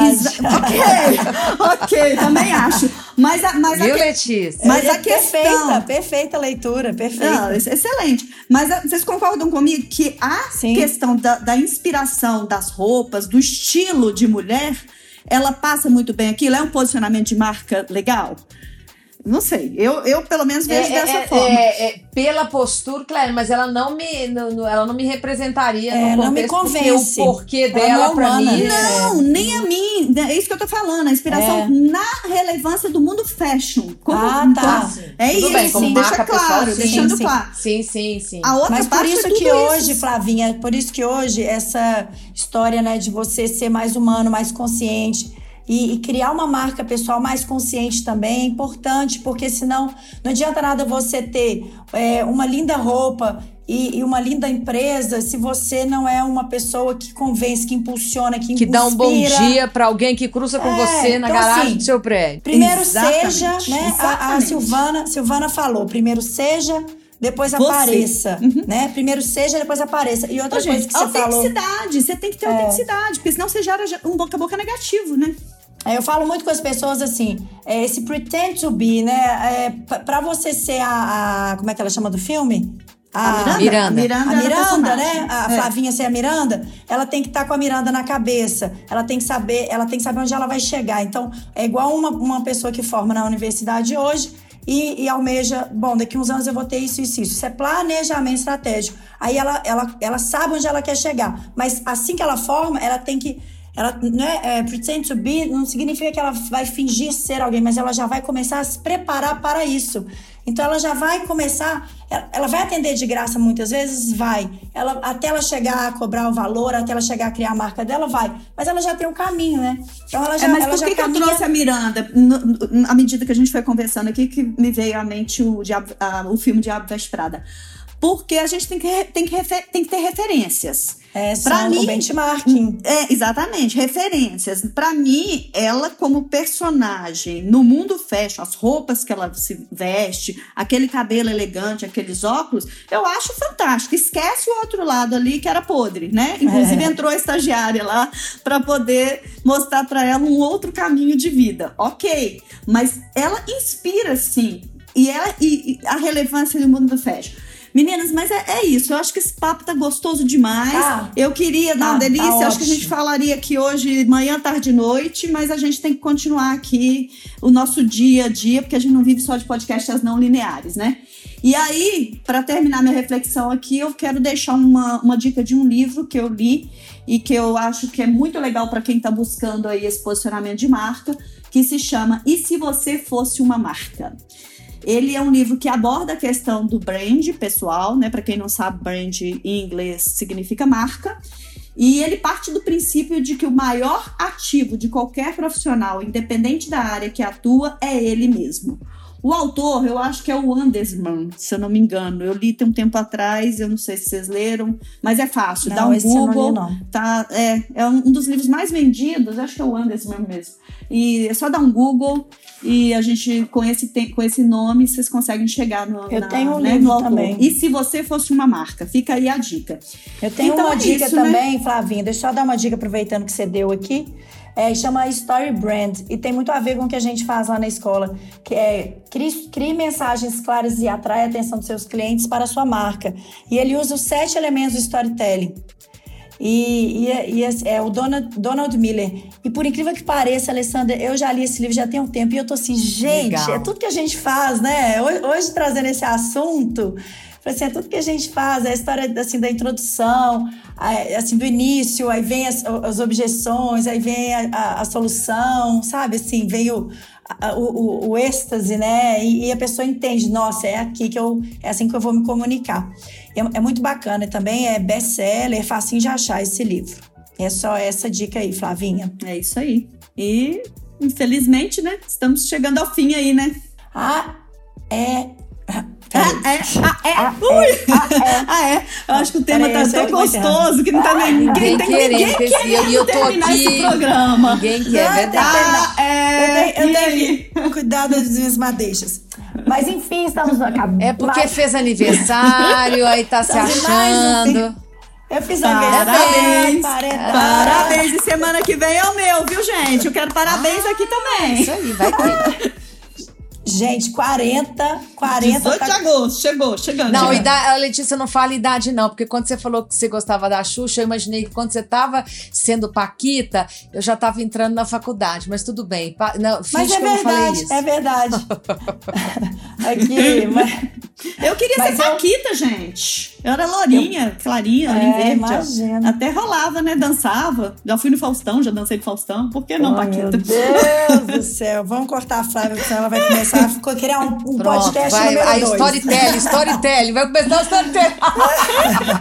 ok, (laughs) ok, também acho. Mas a, mas Viu, a, Letícia? Mas a questão... Perfeita, perfeita leitura, perfeita. Não, excelente. Mas a, vocês concordam comigo que a Sim. questão da, da inspiração das roupas, do estilo de mulher, ela passa muito bem aquilo? É um posicionamento de marca legal? Não sei. Eu, eu pelo menos vejo é, dessa é, forma. É, é, pela postura, claro, mas ela não me, não, ela não me representaria é, no não me convence. o porquê dela é pra mim. Não, nem a mim. É isso que eu tô falando. A inspiração é. na relevância do mundo fashion. Como, ah, tá. é Tudo isso, bem, como deixa marca claro, pessoal, deixando sim, claro. Sim, sim, sim. A outra mas por isso que isso. hoje, Flavinha, por isso que hoje essa história, né, de você ser mais humano, mais consciente e, e, criar uma marca pessoal mais consciente também é importante, porque senão não adianta nada você ter é, uma linda roupa e, e, uma linda empresa se você não é uma pessoa que convence, que impulsiona, que Que dá um bom dia para alguém que cruza com é, você na então, garagem assim, do seu prédio. Primeiro exatamente, seja, né? A, a, Silvana, Silvana falou, primeiro seja depois você. apareça, uhum. né? Primeiro seja, depois apareça. E outra Ô, coisa gente, que você falou... Autenticidade, você tem que ter é. autenticidade, porque senão você gera um boca a boca negativo, né? Eu falo muito com as pessoas assim, é, esse pretend to be, né? É, pra você ser a, a, Como é que ela chama do filme? A, a Miranda. Miranda. A Miranda, né? A é. Flavinha ser a Miranda, ela tem que estar tá com a Miranda na cabeça. Ela tem que saber, ela tem que saber onde ela vai chegar. Então, é igual uma, uma pessoa que forma na universidade hoje e, e, almeja, bom, daqui uns anos eu vou ter isso, isso, isso. Isso é planejamento estratégico. Aí ela, ela, ela sabe onde ela quer chegar. Mas assim que ela forma, ela tem que ela né, é, pretend to be não significa que ela vai fingir ser alguém, mas ela já vai começar a se preparar para isso. Então ela já vai começar, ela vai atender de graça muitas vezes, vai. Ela até ela chegar a cobrar o valor, até ela chegar a criar a marca dela, vai. Mas ela já tem um caminho, né? Então ela já. É, mas ela por que, caminha... que eu trouxe a Miranda? No, à medida que a gente foi conversando aqui, que me veio à mente o, Diabo, a, o filme Diabo Veste Prada. Porque a gente tem que, tem que, refer, tem que ter referências. É, para mim, benchmarking. É, exatamente, referências. Para mim, ela como personagem no mundo fashion, as roupas que ela se veste, aquele cabelo elegante, aqueles óculos, eu acho fantástico. Esquece o outro lado ali que era podre, né? Inclusive é. entrou a estagiária lá para poder mostrar para ela um outro caminho de vida. OK, mas ela inspira sim. E, ela, e, e a relevância do mundo do fashion. Meninas, mas é, é, isso. Eu acho que esse papo tá gostoso demais. Tá. Eu queria dar tá, uma delícia. Tá acho que a gente falaria aqui hoje, manhã, tarde e noite, mas a gente tem que continuar aqui o nosso dia a dia, porque a gente não vive só de podcasts não lineares, né? E aí, para terminar minha reflexão aqui, eu quero deixar uma, uma dica de um livro que eu li e que eu acho que é muito legal para quem está buscando aí esse posicionamento de marca, que se chama E se você fosse uma marca? Ele é um livro que aborda a questão do brand pessoal, né? Para quem não sabe, brand em inglês significa marca. E ele parte do princípio de que o maior ativo de qualquer profissional, independente da área que atua, é ele mesmo. O autor, eu acho que é o Andersman, se eu não me engano. Eu li tem um tempo atrás, eu não sei se vocês leram, mas é fácil. Não, Dá um eu não li, Google. não. Tá, é, é um dos livros mais vendidos, acho que é o Andersman mesmo. E é só dar um Google e a gente, com esse, com esse nome, vocês conseguem chegar no, Eu na- tenho um né, livro também. E se você fosse uma marca? Fica aí a dica. Eu tenho Então uma é dica isso, né? também, Flavinha. Deixa eu só dar uma dica aproveitando que você deu aqui. É, chama Story Brand e tem muito a ver com o que a gente faz lá na escola, que é crie, crie mensagens claras e atrai a atenção dos seus clientes para a sua marca. E ele usa os sete elementos do storytelling. E, e, e esse é o Donald, Donald Miller. E por incrível que pareça, Alessandra, eu já li esse livro já tem um tempo e eu tô assim, gente, Legal. é tudo que a gente faz, né? Hoje, hoje trazendo esse assunto, assim, é tudo que a gente faz, é a história assim, da introdução, assim, do início, aí vem as, as objeções, aí vem a, a- a solução, sabe? Assim, vem o, o, o, êxtase, né? E, e a pessoa entende, nossa, é aqui que eu, é assim que eu vou me comunicar. É, é muito bacana, também é best-seller, é facinho de achar esse livro. É só essa dica aí, Flavinha. É isso aí. E, infelizmente, né? Estamos chegando ao fim aí, né? Ah, é. Ah, é, ah, é, ui. Ah, é. Eu acho que o tema Peraí, tá eu tão é é. gostoso que não tá nem ninguém, Ninguém tem querendo ninguém querendo e eu tô terminar aqui- esse programa. Ninguém quer, é verdade. Ah, é. Eu tenho, eu tenho cuidar das minhas madeixas. Mas enfim, estamos acabando. É porque Mas- fez aniversário, aí tá se achando. Eu fiz Parabéns. aniversário. Parabéns. E semana que vem é o meu, viu, gente? Eu quero parabéns aqui também. Isso aí, vai ter. (laughs) Gente, 40, 40 18 de tá... agosto. Chegou, chegando. Não, chegando. idade, a Letícia não fala idade, não, porque quando você falou que você gostava da Xuxa, eu imaginei que quando você tava sendo Paquita, eu já tava entrando na faculdade, mas tudo bem. Pa- Não, Mas é eu não falei verdade, é verdade. (laughs) Aqui, (laughs) mas... Eu queria Mas ser eu- Paquita, gente. Eu era lourinha, clarinha, olhinho É, verde. imagina. Até rolava, né? Dançava. Já fui no Faustão, já dancei no Faustão. Por que não, Oh, meu Paquita? Deus do céu. Vamos cortar a Flávia, porque senão ela vai começar a criar um, um Pronto, podcast vai, número a dois. storytelling, storytelling, vai começar o storytelling. (laughs)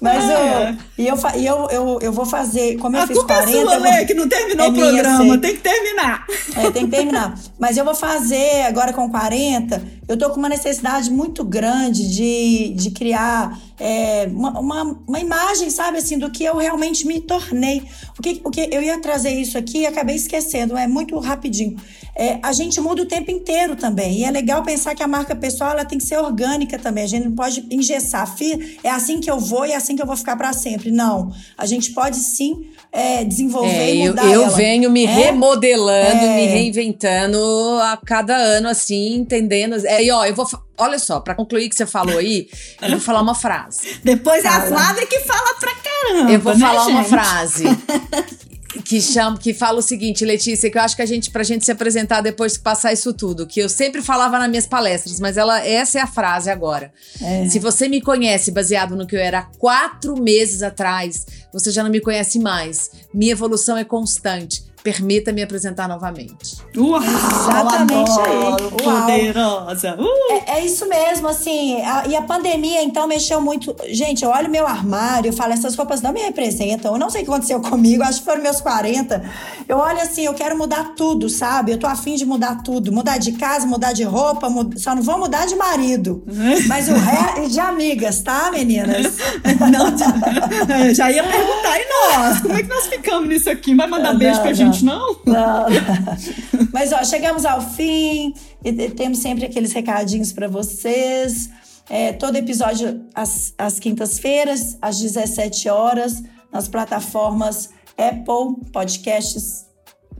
Mas É. eu, e eu, e eu, eu, eu vou fazer, como eu A fiz culpa 40... é sua, eu vou- Lê, que não terminou É o minha, programa. sei. Tem que terminar. É, tem que terminar. Mas eu vou fazer agora com 40 ferramenta eu tô com uma necessidade muito grande de, de criar é, uma, uma, uma imagem, sabe, assim, do que eu realmente me tornei. O que, o que eu ia trazer isso aqui e acabei esquecendo, é muito rapidinho. É, a gente muda o tempo inteiro também. E é legal pensar que a marca pessoal ela tem que ser orgânica também. A gente não pode engessar. É assim que eu vou e é assim que eu vou ficar para sempre. Não. A gente pode sim é, desenvolver É, e eu, mudar eu ela. venho me É? remodelando, É. me reinventando a cada ano, assim, entendendo. É, e ó, eu vou. Olha só, pra concluir o que você falou aí, eu vou falar uma frase. Depois é a. Flávia que fala pra caramba. Eu vou né, falar uma gente? frase. (laughs) Que chama, que fala o seguinte, Letícia, que eu acho que a gente, pra gente se apresentar depois que passar isso tudo, que eu sempre falava nas minhas palestras, mas ela, essa é a frase agora. É. Se você me conhece baseado no que eu era há quatro meses atrás, você já não me conhece mais. Minha evolução é constante. Permita-me apresentar novamente. Uau, Exatamente adoro, aí. Uau. Poderosa. Uh, É, é isso mesmo, assim. a- e a pandemia, então, mexeu muito. Gente, eu olho meu armário, eu falo, essas roupas não me representam. Eu não sei o que aconteceu (laughs) comigo, acho que foram meus 40. Eu olho assim, eu quero mudar tudo, sabe? Eu tô afim de mudar tudo. Mudar de casa, mudar de roupa, mu- só não vou mudar de marido. (laughs) Mas o resto. E de amigas, tá, meninas? (laughs) não, já, já ia perguntar, e nós? Como é que nós ficamos nisso aqui? Vai mandar beijo Não, pra não. Gente, não? Não. (laughs) Mas ó, chegamos ao fim e te- temos sempre aqueles recadinhos para vocês. É, todo episódio às, às quintas-feiras, às 17 horas, nas plataformas Apple Podcasts,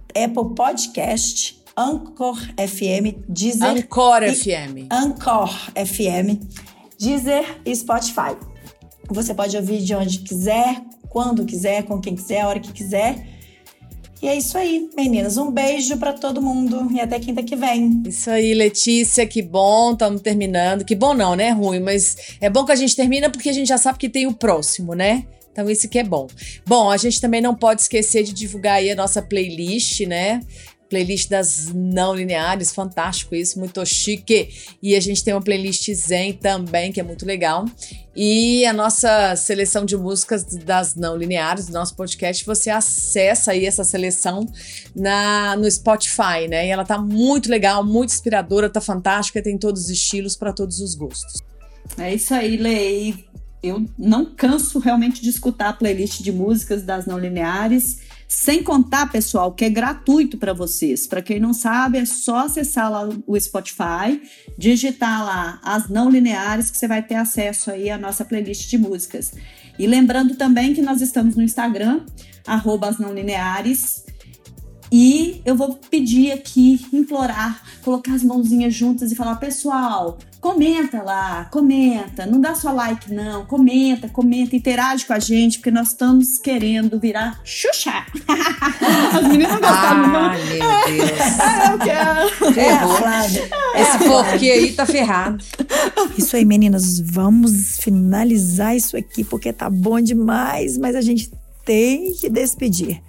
Apple Podcast, Anchor FM, Deezer. Ancora e- FM. Anchor FM, Deezer e Spotify. Você pode ouvir de onde quiser, quando quiser, com quem quiser, a hora que quiser. E é isso aí, meninas. Um beijo pra todo mundo e até quinta que vem. Isso aí, Letícia, que bom, estamos terminando. Que bom não, né? Ruim, mas é bom que a gente termina porque a gente já sabe que tem o próximo, né? Então isso que é bom. Bom, a gente também não pode esquecer de divulgar aí a nossa playlist, né? Playlist das não lineares, fantástico isso, muito chique. E a gente tem uma playlist Zen também, que é muito legal. E a nossa seleção de músicas das não lineares do nosso podcast, você acessa aí essa seleção na, no Spotify, né? E ela tá muito legal, muito inspiradora, tá fantástica, tem todos os estilos para todos os gostos. É isso aí, Lei. Eu não canso realmente de escutar a playlist de músicas das não lineares. Sem contar, pessoal, que é gratuito para vocês. Para quem não sabe, é só acessar lá o Spotify, digitar lá as não lineares que você vai ter acesso aí à nossa playlist de músicas. E lembrando também que nós estamos no Instagram, arroba as não lineares. E eu vou pedir aqui, implorar, colocar as mãozinhas juntas e falar, pessoal, comenta lá, comenta, não dá só like não, comenta, comenta, interage com a gente, porque nós estamos querendo virar Xuxa. (laughs) As meninas gostaram, não? Ai, meu Deus. Ah, (laughs) eu quero. É, Esse porquê aí tá ferrado. Isso aí, meninas, vamos finalizar isso aqui, porque tá bom demais, mas a gente tem que despedir.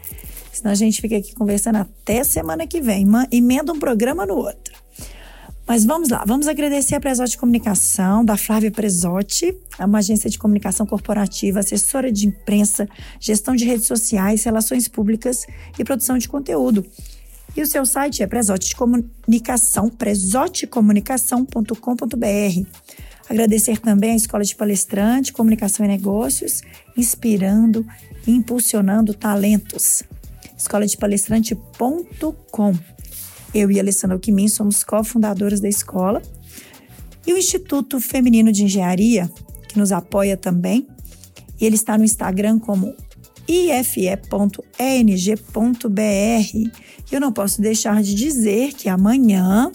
Senão a gente fica aqui conversando até semana que vem. Emenda um programa no outro. Mas vamos lá, vamos agradecer a Presote Comunicação, da Flávia Presote, é uma agência de comunicação corporativa, assessora de imprensa, gestão de redes sociais, relações públicas e produção de conteúdo. E o seu site é Presote de Comunicação, presotecomunicação.com.br. Agradecer também à Escola de Palestrante, Comunicação e Negócios, inspirando e impulsionando talentos escoladepalestrante.com. Eu e Alessandra Alquimin somos cofundadoras da escola. E o Instituto Feminino de Engenharia, que nos apoia também, e ele está no Instagram como ife.eng.br. Eu não posso deixar de dizer que amanhã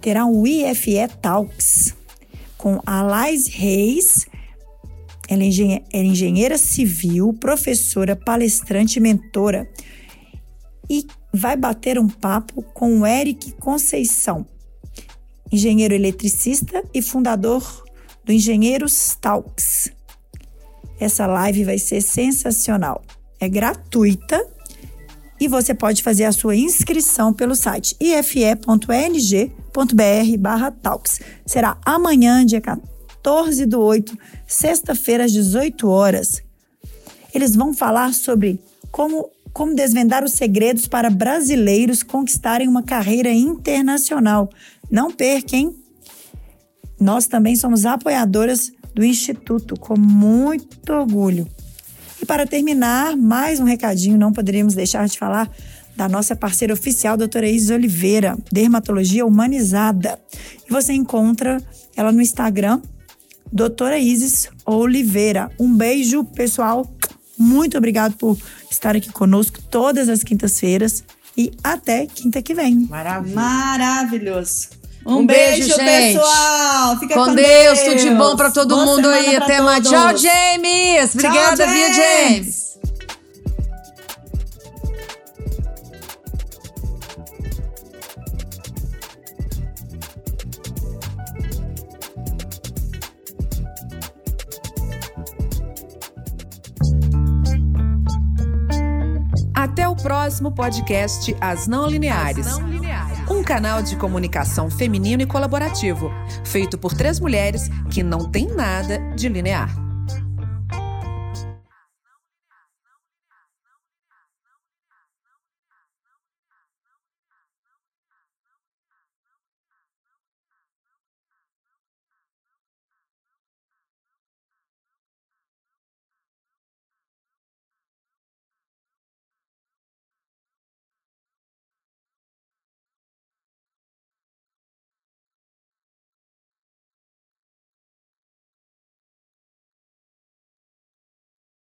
terá o IFE Talks com a Lais Reis ela é, engenhe é engenheira civil, professora, palestrante e mentora. E vai bater um papo com o Eric Conceição, engenheiro eletricista e fundador do Engenheiros Talks. Essa live vai ser sensacional. É gratuita e você pode fazer a sua inscrição pelo site ife.ng.br/talks. Será amanhã, dia 14 do 8, sexta-feira, às 18 horas. Eles vão falar sobre como, como desvendar os segredos para brasileiros conquistarem uma carreira internacional. Não perquem! Nós também somos apoiadoras do Instituto, com muito orgulho. E para terminar, mais um recadinho, não poderíamos deixar de falar da nossa parceira oficial, doutora Isis Oliveira, Dermatologia Humanizada. E você encontra ela no Instagram, doutora Isis Oliveira. Um beijo, pessoal. Muito obrigado por estar aqui conosco todas as quintas-feiras e até quinta que vem. Maravilha. Maravilhoso. Um, um beijo, beijo, gente. pessoal. Fica com, com Deus. Deus. Tudo de bom para todo Boa mundo aí. Até mais. Tchau, James. Obrigada, Tchau, James. Via James. Até o próximo podcast As Não Lineares. As Não Lineares. Um canal de comunicação feminino e colaborativo, feito por três mulheres que não têm nada de linear.